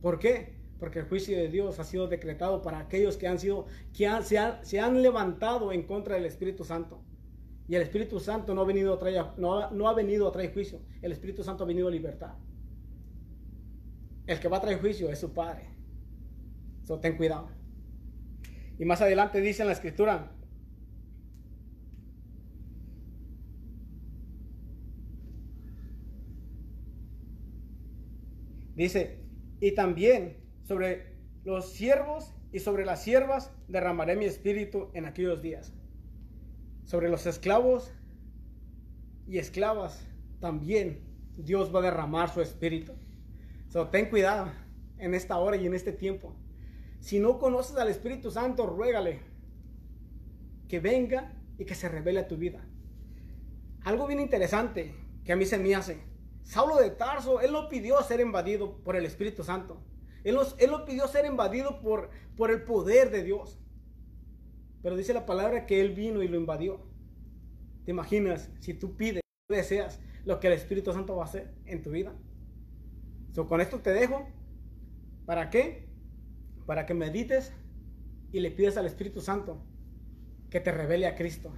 ¿Por qué? Porque el juicio de Dios ha sido decretado para aquellos que han sido, que se, han, levantado en contra del Espíritu Santo. Y el Espíritu Santo no ha venido a traer, no, no ha venido a traer juicio. El Espíritu Santo ha venido a libertad. El que va a traer juicio es su Padre. So, ten cuidado. Y más adelante dice en la escritura, Dice, y también sobre los siervos y sobre las siervas derramaré mi espíritu en aquellos días. Sobre los esclavos y esclavas también Dios va a derramar su espíritu. So, ten cuidado en esta hora y en este tiempo. Si no conoces al Espíritu Santo, ruégale que venga y que se revele a tu vida. Algo bien interesante que a mí se me hace Saulo de Tarso, él no pidió ser invadido por el Espíritu Santo. Él, él lo pidió ser invadido por, por el poder de Dios. Pero dice la palabra que él vino y lo invadió. ¿Te imaginas si tú pides, deseas lo que el Espíritu Santo va a hacer en tu vida? So, con esto te dejo. ¿Para qué? Para que medites y le pidas al Espíritu Santo que te revele a Cristo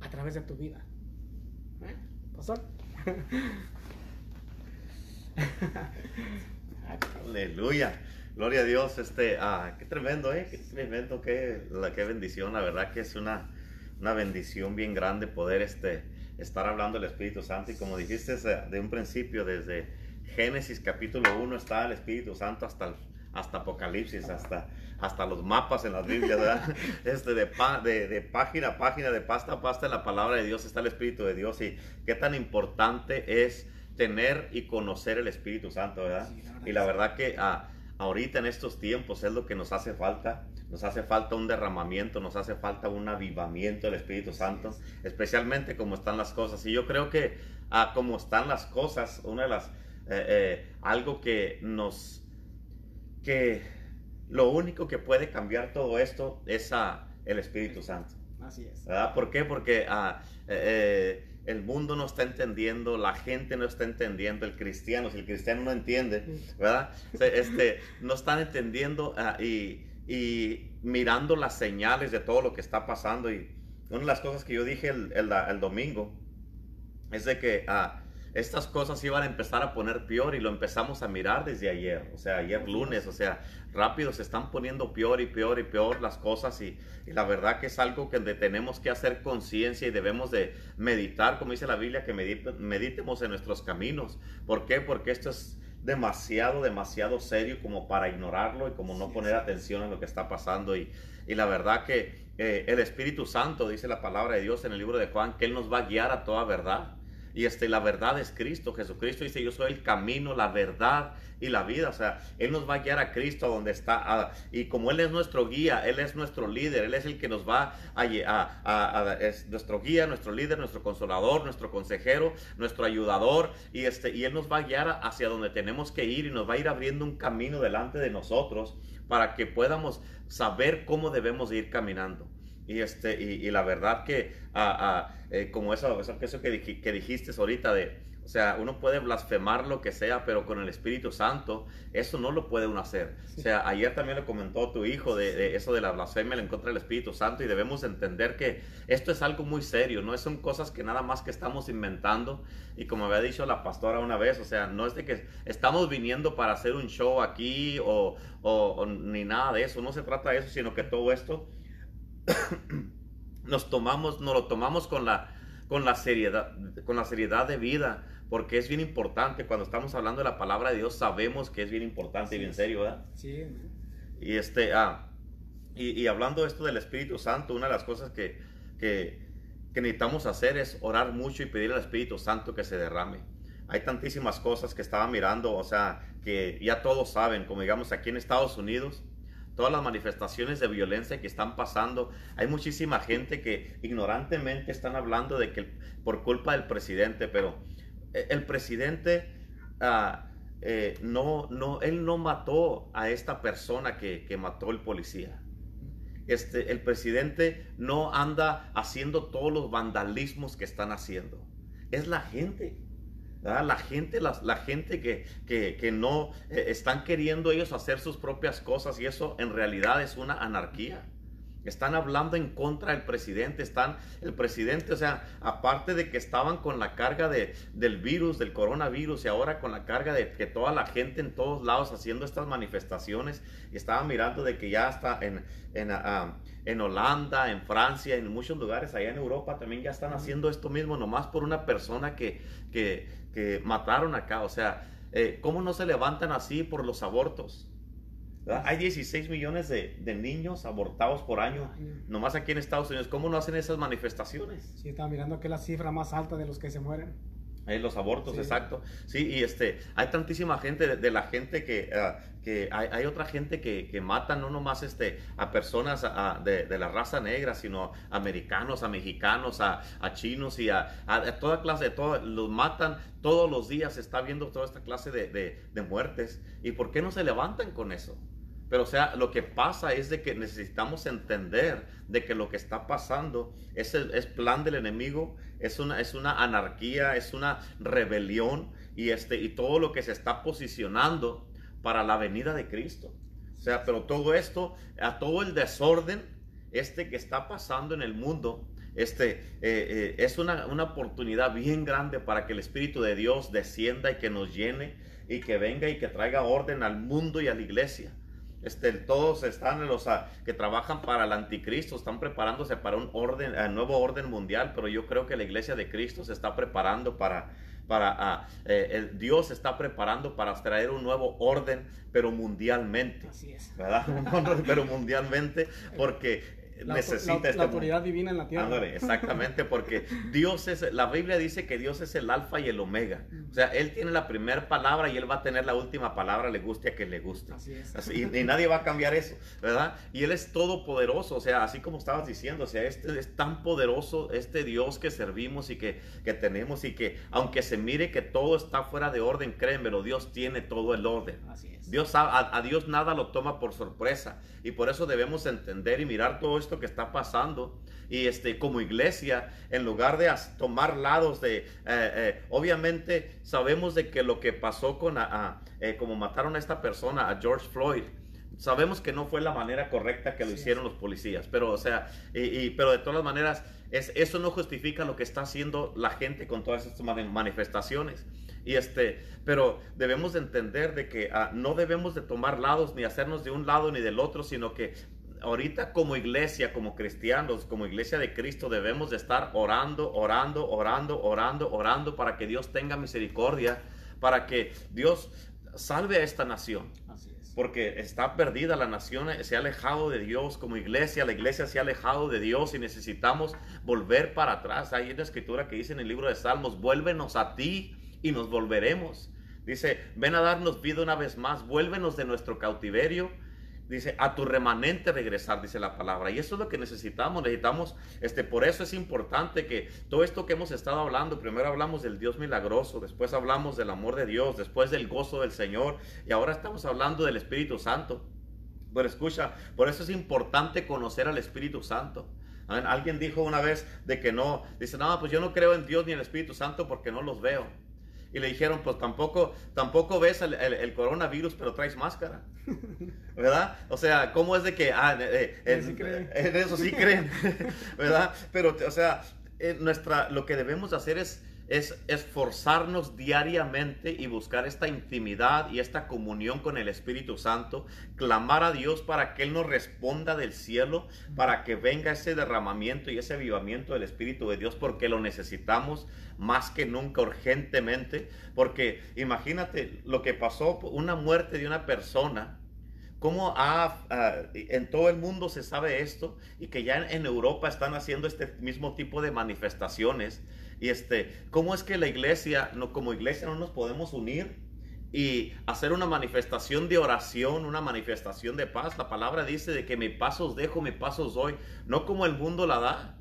a través de tu vida. ¿Eh? ¿Pastor? Aleluya. Gloria a Dios. Este, ah, qué tremendo, ¿eh? Qué tremendo, qué, la, qué bendición. La verdad que es una, una bendición bien grande poder este, estar hablando del Espíritu Santo. Y como dijiste de un principio, desde Génesis capítulo 1 está el Espíritu Santo hasta hasta Apocalipsis, hasta, hasta los mapas en las Biblias, Este, de, de, de, página a página, de pasta a pasta en la palabra de Dios está el Espíritu de Dios y qué tan importante es tener y conocer el Espíritu Santo, ¿verdad? y la verdad que ah, ahorita en estos tiempos es lo que nos hace falta. Nos hace falta un derramamiento, nos hace falta un avivamiento del Espíritu Santo, especialmente como están las cosas. Y yo creo que ah, como están las cosas, una de las, eh, eh, algo que nos, que lo único que puede cambiar todo esto es ah, el Espíritu Santo. Así es. ¿Verdad? ¿Por qué? Porque eh, el mundo no está entendiendo, la gente no está entendiendo, el cristiano, si el cristiano no entiende, ¿verdad? Este, no están entendiendo ah, y, mirando las señales de todo lo que está pasando. Y una de las cosas que yo dije el, domingo es de que uh, estas cosas iban a empezar a poner peor y lo empezamos a mirar desde ayer, o sea, ayer lunes, o sea, rápido se están poniendo peor y peor y peor las cosas y, la verdad que es algo que tenemos que hacer conciencia y debemos de meditar, como dice la Biblia, que meditemos en nuestros caminos. ¿Por qué? Porque esto es demasiado, demasiado serio como para ignorarlo y como no poner atención en lo que está pasando y, la verdad que eh, el Espíritu Santo, dice la palabra de Dios en el libro de Juan, que Él nos va a guiar a toda verdad Y este, la verdad es Cristo. Jesucristo dice, yo soy el camino, la verdad y la vida. O sea, Él nos va a guiar a Cristo a donde está. y como Él es nuestro guía, Él es nuestro líder, Él es el que nos va a, a, es nuestro guía, nuestro líder, nuestro consolador, nuestro consejero, nuestro ayudador. Y, este, y Él nos va a guiar hacia donde tenemos que ir y nos va a ir abriendo un camino delante de nosotros para que podamos saber cómo debemos ir caminando. Y, este, y, la verdad que, eh, como eso, eso, que, que dijiste ahorita de, o sea, uno puede blasfemar lo que sea, pero con el Espíritu Santo, eso no lo puede uno hacer. O sea, ayer también le comentó tu hijo de, eso de la blasfemia en contra del Espíritu Santo y debemos entender que esto es algo muy serio, no son cosas que nada más que estamos inventando. Y como había dicho la pastora una vez, o sea, no es de que estamos viniendo para hacer un show aquí o, o ni nada de eso, no se trata de eso, sino que todo esto nos tomamos, nos lo tomamos con la, con la seriedad, con la seriedad de vida, porque es bien importante. Cuando estamos hablando de la palabra de Dios, sabemos que es bien importante y bien serio, ¿verdad? Sí. Y este, ah, y, hablando esto del Espíritu Santo, una de las cosas que, que, que necesitamos hacer es orar mucho y pedir al Espíritu Santo que se derrame. Hay tantísimas cosas que estaba mirando, o sea, que ya todos saben, como digamos aquí en Estados Unidos, todas las manifestaciones de violencia que están pasando. Hay muchísima gente que ignorantemente están hablando de que por culpa del presidente, pero eh, el presidente ah, eh, no, no, él no mató a esta persona que, que mató el policía. Este, el presidente no anda haciendo todos los vandalismos que están haciendo. Es la gente. La gente, la, la gente que, que, que no eh, están queriendo ellos hacer sus propias cosas y eso en realidad es una anarquía. Están hablando en contra del presidente, están el presidente, o sea, aparte de que estaban con la carga de, del virus, del coronavirus, y ahora con la carga de que toda la gente en todos lados haciendo estas manifestaciones, y estaba mirando de que ya está en, en, ah, en Holanda, en Francia, en muchos lugares allá en Europa también ya están haciendo esto mismo, nomás por una persona que, que, que mataron acá, o sea, eh, ¿cómo no se levantan así por los abortos? Hay 16 millones de, niños abortados por año, nomás aquí en Estados Unidos. ¿Cómo no hacen esas manifestaciones? Sí, estaba mirando que es la cifra más alta de los que se mueren. Hay los abortos, exacto. Sí, y este, hay tantísima gente, de, la gente que, ah, que hay, otra gente que, que mata no nomás este, a personas de, la raza negra, sino a americanos, a mexicanos, a, chinos y a, toda clase de todo, los matan todos los días, se está viendo toda esta clase de, de muertes. ¿Y por qué no se levantan con eso? Pero o sea, lo que pasa es de que necesitamos entender de que lo que está pasando es, es plan del enemigo, es una, es una anarquía, es una rebelión y, este, y todo lo que se está posicionando para la venida de Cristo. O sea, pero todo esto, a todo el desorden este que está pasando en el mundo, este, eh, eh, es una, una oportunidad bien grande para que el Espíritu de Dios descienda y que nos llene y que venga y que traiga orden al mundo y a la iglesia. Este, todos están los que trabajan para el anticristo, están preparándose para un orden, un nuevo orden mundial, pero yo creo que la iglesia de Cristo se está preparando para, para ah, eh, el Dios está preparando para traer un nuevo orden, pero mundialmente. Así es. ¿Verdad? pero mundialmente, porque necesita la, este autoridad divina en la tierra. exactamente, porque Dios es, la Biblia dice que Dios es el alfa y el omega. O sea, Él tiene la primera palabra y Él va a tener la última palabra, le guste a que le guste. Así es. y, nadie va a cambiar eso, ¿verdad? Y Él es todopoderoso, o sea, así como estabas diciendo, o sea, este es tan poderoso, este Dios que servimos y que, que tenemos y que aunque se mire que todo está fuera de orden, créanmelo, Dios tiene todo el orden. Así es. Dios, a, a Dios nada lo toma por sorpresa y por eso debemos entender y mirar todo esto que está pasando. Y este, como iglesia, en lugar de tomar lados de, eh, eh, obviamente sabemos de que lo que pasó con, a, eh, como mataron a esta persona, a George Floyd, sabemos que no fue la manera correcta que lo hicieron los policías, pero o sea, y, pero de todas maneras, es, eso no justifica lo que está haciendo la gente con todas estas manifestaciones. Y este, pero debemos de entender de que ah, no debemos de tomar lados ni hacernos de un lado ni del otro, sino que ahorita como iglesia, como cristianos, como iglesia de Cristo, debemos de estar orando, orando, orando, orando, orando para que Dios tenga misericordia, para que Dios salve a esta nación. Porque está perdida la nación, se ha alejado de Dios como iglesia, la iglesia se ha alejado de Dios y necesitamos volver para atrás. Hay una escritura que dice en el libro de Salmos, vuélvenos a ti y nos volveremos. Dice, ven a darnos vida una vez más, vuélvenos de nuestro cautiverio dice, a tu remanente regresar, dice la palabra. Y eso es lo que necesitamos, necesitamos, este, por eso es importante que todo esto que hemos estado hablando, primero hablamos del Dios milagroso, después hablamos del amor de Dios, después del gozo del Señor, y ahora estamos hablando del Espíritu Santo. Pero escucha, por eso es importante conocer al Espíritu Santo. Alguien dijo una vez de que no, dice, no, pues yo no creo en Dios ni en el Espíritu Santo porque no los veo y le dijeron, pues tampoco, tampoco ves el, coronavirus, pero traes máscara. ¿Verdad? O sea, ¿cómo es de que, ah, eh, eh, en, eso sí creen, ¿verdad? Pero, o sea, nuestra, lo que debemos hacer es es esforzarnos diariamente y buscar esta intimidad y esta comunión con el Espíritu Santo, clamar a Dios para que Él nos responda del cielo, para que venga ese derramamiento y ese avivamiento del Espíritu de Dios, porque lo necesitamos más que nunca urgentemente, porque imagínate lo que pasó, una muerte de una persona, cómo en todo el mundo se sabe esto y que ya en Europa están haciendo este mismo tipo de manifestaciones y este, ¿cómo es que la iglesia, no, como iglesia no nos podemos unir y hacer una manifestación de oración, una manifestación de paz? La palabra dice de que mi paso os dejo, mi paso os doy, no como el mundo la da.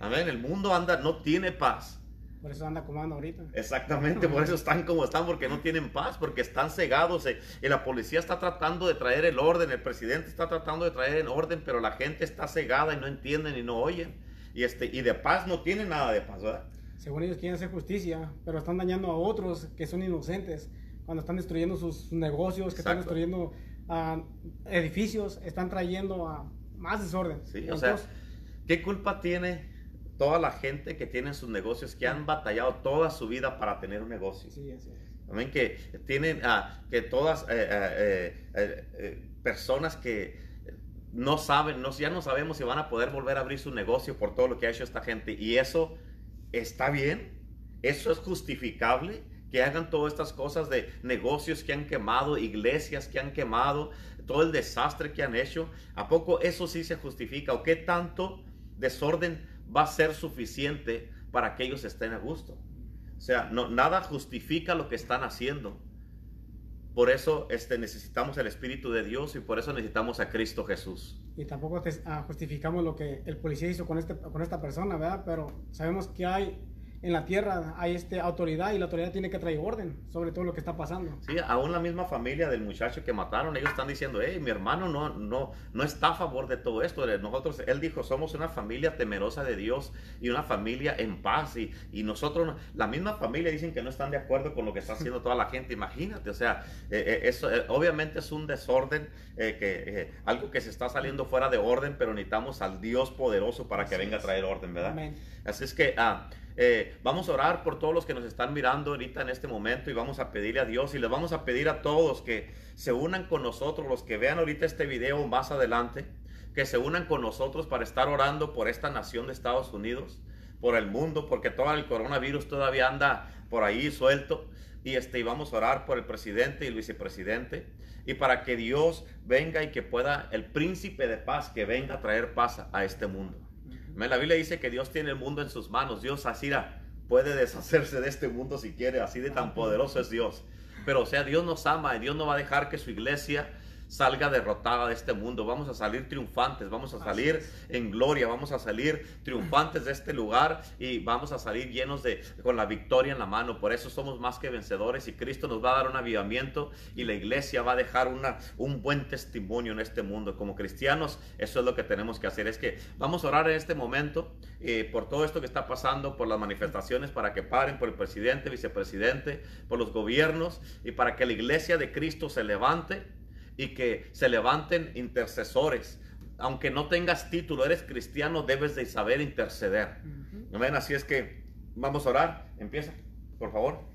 Amén, el mundo anda, no tiene paz. Por eso anda como anda ahorita. Exactamente, por eso están como están, porque no tienen paz, porque están cegados. Eh, y la policía está tratando de traer el orden, el presidente está tratando de traer el orden, pero la gente está cegada y no entienden y no oyen y, este, y de paz no tienen nada de paz, ¿verdad? Según ellos quieren hacer justicia, pero están dañando a otros que son inocentes. Cuando están destruyendo sus negocios, que están destruyendo ah, edificios, están trayendo a más desorden. Sí, o sea, ¿qué culpa tiene toda la gente que tiene sus negocios, que han batallado toda su vida para tener un negocio? Sí, así También que tienen, ah, que todas eh, eh, eh, personas que no saben, no, ya no sabemos si van a poder volver a abrir su negocio por todo lo que ha hecho esta gente. Y eso está bien, eso es justificable, que hagan todas estas cosas de negocios que han quemado, iglesias que han quemado, todo el desastre que han hecho. ¿A poco eso sí se justifica? ¿O qué tanto desorden va a ser suficiente para que ellos estén a gusto? O sea, no, nada justifica lo que están haciendo. Por eso este, necesitamos el Espíritu de Dios y por eso necesitamos a Cristo Jesús. Y tampoco ah, justificamos lo que el policía hizo con, este, con esta persona, ¿verdad? Pero sabemos que hay en la tierra hay este, autoridad y la autoridad tiene que traer orden sobre todo lo que está pasando. Sí, aún la misma familia del muchacho que mataron, ellos están diciendo, hey, mi hermano no, no, no está a favor de todo esto. Nosotros, él dijo, somos una familia temerosa de Dios y una familia en paz. Y, y nosotros, la misma familia dicen que no están de acuerdo con lo que está haciendo toda la gente. Imagínate, o sea, eh, eh, eso eh, obviamente es un desorden, que, algo que se está saliendo fuera de orden, pero necesitamos al Dios poderoso para que venga a traer orden, ¿verdad? Así es que... Ah, eh, vamos a orar por todos los que nos están mirando ahorita en este momento y vamos a pedirle a Dios y les vamos a pedir a todos que se unan con nosotros, los que vean ahorita este video más adelante, que se unan con nosotros para estar orando por esta nación de Estados Unidos, por el mundo, porque todo el coronavirus todavía anda por ahí suelto y este y vamos a orar por el presidente y el vicepresidente y para que Dios venga y que pueda el príncipe de paz que venga a traer paz a este mundo. La Biblia dice que Dios tiene el mundo en sus manos. Dios así puede deshacerse de este mundo si quiere. Así de tan poderoso es Dios. Pero o sea, Dios nos ama y Dios no va a dejar que su iglesia salga derrotada de este mundo. Vamos a salir triunfantes, vamos a salir en gloria, vamos a salir triunfantes de este lugar y vamos a salir llenos de con la victoria en la mano. Por eso somos más que vencedores y Cristo nos va a dar un avivamiento y la iglesia va a dejar una, un buen testimonio en este mundo. Como cristianos, eso es lo que tenemos que hacer. Es que vamos a orar en este momento eh, por todo esto que está pasando, por las manifestaciones, para que paren, por el presidente, vicepresidente, por los gobiernos y para que la iglesia de Cristo se levante y que se levanten intercesores. Aunque no tengas título, eres cristiano, debes de saber interceder. Así es que vamos a orar. Empieza, por favor.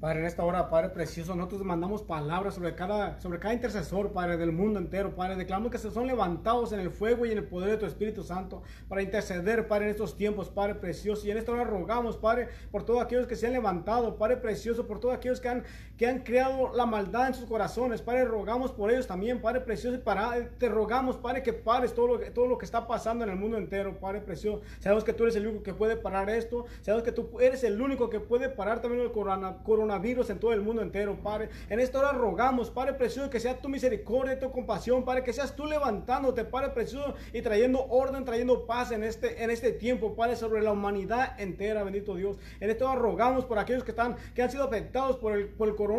Padre, en esta hora, Padre precioso, nosotros mandamos palabras sobre cada, sobre cada intercesor, Padre, del mundo entero, Padre. Declaramos que se son levantados en el fuego y en el poder de tu Espíritu Santo para interceder, Padre, en estos tiempos, Padre precioso. Y en esta hora rogamos, Padre, por todos aquellos que se han levantado, Padre precioso, por todos aquellos que han, que han creado la maldad en sus corazones, Padre. Rogamos por ellos también, Padre precioso. Para, te rogamos, Padre, que pares todo lo, todo lo que está pasando en el mundo entero, Padre precioso. Sabemos que tú eres el único que puede parar esto. Sabemos que tú eres el único que puede parar también el corona, coronavirus en todo el mundo entero, Padre. En esta hora rogamos, Padre precioso, que sea tu misericordia, tu compasión, Padre, que seas tú levantándote, Padre precioso, y trayendo orden, trayendo paz en este, en este tiempo, Padre, sobre la humanidad entera, bendito Dios. En esta hora rogamos por aquellos que están, que han sido afectados por el, por el coronavirus,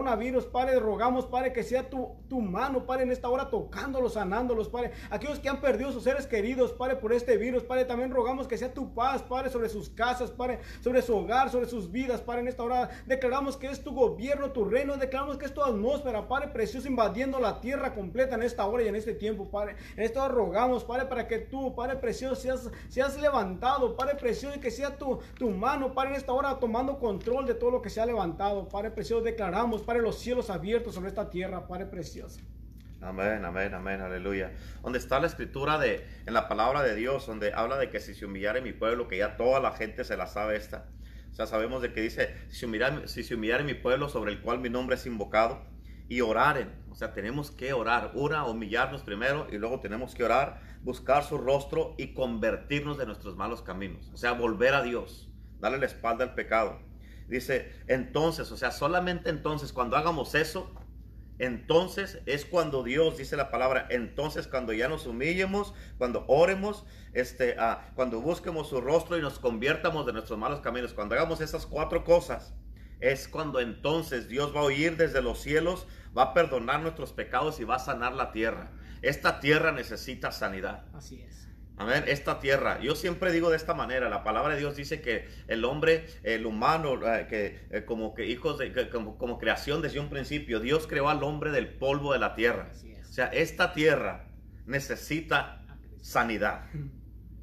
Padre, rogamos, Padre, que sea tu, tu mano, Padre, en esta hora tocándolos, sanándolos, Padre. Aquellos que han perdido sus seres queridos, Padre, por este virus, Padre, también rogamos que sea tu paz, Padre, sobre sus casas, Padre, sobre su hogar, sobre sus vidas, Padre, en esta hora declaramos que es tu gobierno tu reino. Declaramos que es tu atmósfera, Padre precioso, invadiendo la tierra completa en esta hora y en este tiempo, Padre. En esta hora rogamos, Padre, para que tú, Padre precioso, seas, seas levantado, Padre precioso, y que sea tu, tu mano, Padre, en esta hora tomando control de todo lo que se ha levantado. Padre precioso, declaramos, Padre, los cielos abiertos sobre esta tierra, Padre precioso. Amén, amén, amén, aleluya. Donde está la escritura de, en la palabra de Dios, donde habla de que si se humillare mi pueblo, que ya toda la gente se la sabe esta o sea, sabemos de que dice, si se, humillare, si se mi pueblo sobre el cual mi nombre es invocado, y oraren. O sea, tenemos que orar. Una, humillarnos primero y luego tenemos que orar, buscar su rostro y convertirnos de nuestros malos caminos. O sea, volver a Dios, darle la espalda al pecado. Dice, entonces, o sea, solamente entonces, cuando hagamos eso, entonces es cuando Dios dice la palabra, entonces cuando ya nos humillemos, cuando oremos, este, ah, cuando busquemos su rostro y nos conviertamos de nuestros malos caminos, cuando hagamos esas cuatro cosas, es cuando entonces Dios va a oír desde los cielos, va a perdonar nuestros pecados y va a sanar la tierra. Esta tierra necesita sanidad. Así es. Amén. Esta tierra. Yo siempre digo de esta manera. La palabra de Dios dice que el hombre, el humano, eh, que eh, como que hijos de, como, creación desde un principio, Dios creó al hombre del polvo de la tierra. O sea, esta tierra necesita sanidad.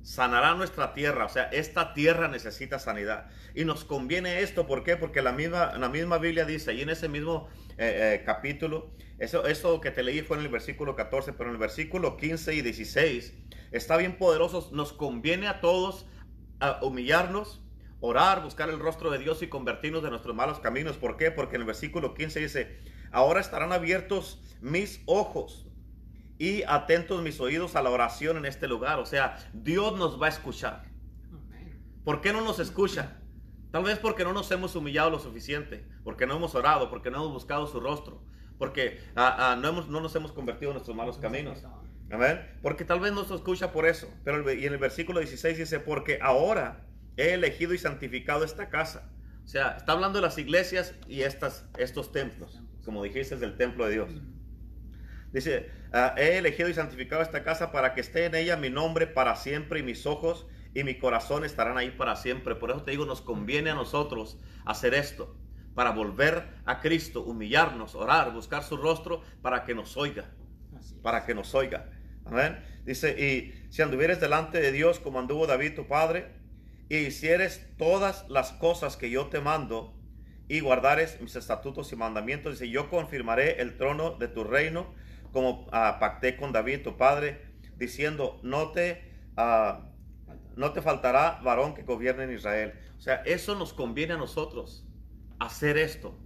Sanará nuestra tierra. O sea, esta tierra necesita sanidad. Y nos conviene esto. ¿Por qué? Porque la misma, la misma Biblia dice, y en ese mismo eh, capítulo, eso, eso que te leí fue en el versículo 14, pero en el versículo 15 y 16 está bien poderoso. Nos conviene a todos a humillarnos, orar, buscar el rostro de Dios y convertirnos de nuestros malos caminos. ¿Por qué? Porque en el versículo 15 dice, ahora estarán abiertos mis ojos y atentos mis oídos a la oración en este lugar. O sea, Dios nos va a escuchar. ¿Por qué no nos escucha? Tal vez porque no nos hemos humillado lo suficiente, porque no hemos orado, porque no hemos buscado su rostro, porque ah, ah, no, hemos, no nos hemos convertido en nuestros malos caminos. Amén. Porque tal vez no se escucha por eso. Pero y en el versículo 16 dice, porque ahora he elegido y santificado esta casa. O sea, está hablando de las iglesias y estas, estos templos. Como dijiste, es del templo de Dios. Dice, ah, he elegido y santificado esta casa para que esté en ella mi nombre para siempre y mis ojos y mi corazón estarán ahí para siempre. Por eso te digo, nos conviene a nosotros hacer esto. Para volver a Cristo, humillarnos, orar, buscar su rostro para que nos oiga. Para que nos oiga. Dice, y si anduvieres delante de Dios como anduvo David tu padre, y hicieres todas las cosas que yo te mando, y guardares mis estatutos y mandamientos, dice, yo confirmaré el trono de tu reino, como uh, pacté con David tu padre, diciendo, no te, uh, no te faltará varón que gobierne en Israel. O sea, eso nos conviene a nosotros, hacer esto.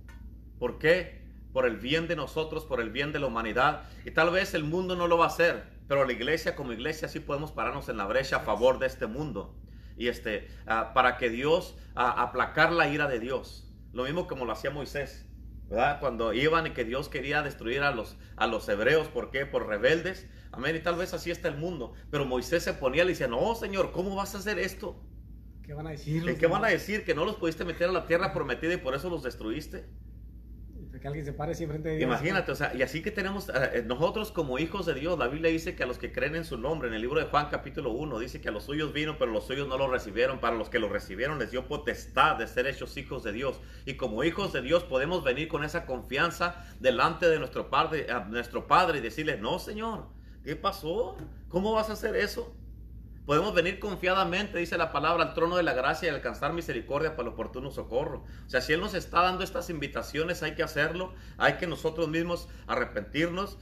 ¿Por qué? Por el bien de nosotros, por el bien de la humanidad. Y tal vez el mundo no lo va a hacer. Pero la iglesia como iglesia sí podemos pararnos en la brecha a favor de este mundo. Y este, ah, para que Dios, uh, aplacar la ira de Dios. Lo mismo como lo hacía Moisés. ¿verdad? Cuando iban y que Dios quería destruir a los, a los hebreos, ¿por qué? Por rebeldes. Amén. Y tal vez así está el mundo. Pero Moisés se ponía y le decía, no, Señor, ¿cómo vas a hacer esto? ¿Qué van a decir? ¿Qué, ¿Qué van a decir? Que no los pudiste meter a la tierra prometida y por eso los destruiste que alguien se pare siempre de Dios. Imagínate, o sea, y así que tenemos, eh, eh, nosotros como hijos de Dios, la Biblia dice que a los que creen en su nombre, en el libro de Juan capítulo 1, dice que a los suyos vino, pero los suyos no lo recibieron, para los que lo recibieron les dio potestad de ser hechos hijos de Dios. Y como hijos de Dios podemos venir con esa confianza delante de nuestro Padre, nuestro padre y decirle, no Señor, ¿qué pasó? ¿Cómo vas a hacer eso? Podemos venir confiadamente, dice la palabra, al trono de la gracia y alcanzar misericordia para el oportuno socorro. O sea, si Él nos está dando estas invitaciones, hay que hacerlo. Hay que nosotros mismos arrepentirnos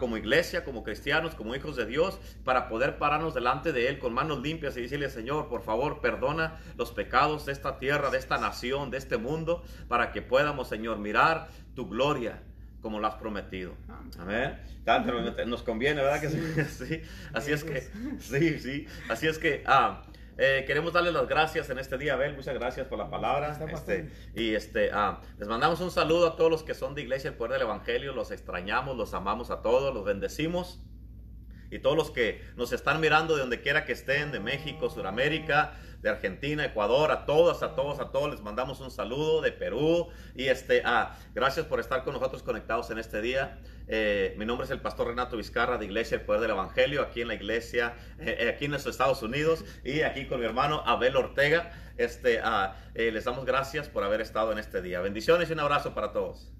como iglesia, como cristianos, como hijos de Dios, para poder pararnos delante de Él con manos limpias y decirle, Señor, por favor, perdona los pecados de esta tierra, de esta nación, de este mundo, para que podamos, Señor, mirar tu gloria como lo has prometido. Amén. Tanto nos conviene, ¿verdad? Que sí. Así es que, sí, sí. Así es que, ah, eh, queremos darle las gracias en este día, Abel. Muchas gracias por la palabra. Este, y este, ah, les mandamos un saludo a todos los que son de Iglesia El Poder del Evangelio. Los extrañamos, los amamos a todos, los bendecimos. Y todos los que nos están mirando de donde quiera que estén, de México, Sudamérica, de Argentina, Ecuador, a todos, a todos, a todos les mandamos un saludo de Perú y este, ah, gracias por estar con nosotros conectados en este día. Eh, mi nombre es el pastor Renato Vizcarra de Iglesia El Poder del Evangelio, aquí en la iglesia, eh, eh, aquí en los Estados Unidos y aquí con mi hermano Abel Ortega. Este, ah, les damos gracias por haber estado en este día. Bendiciones y un abrazo para todos.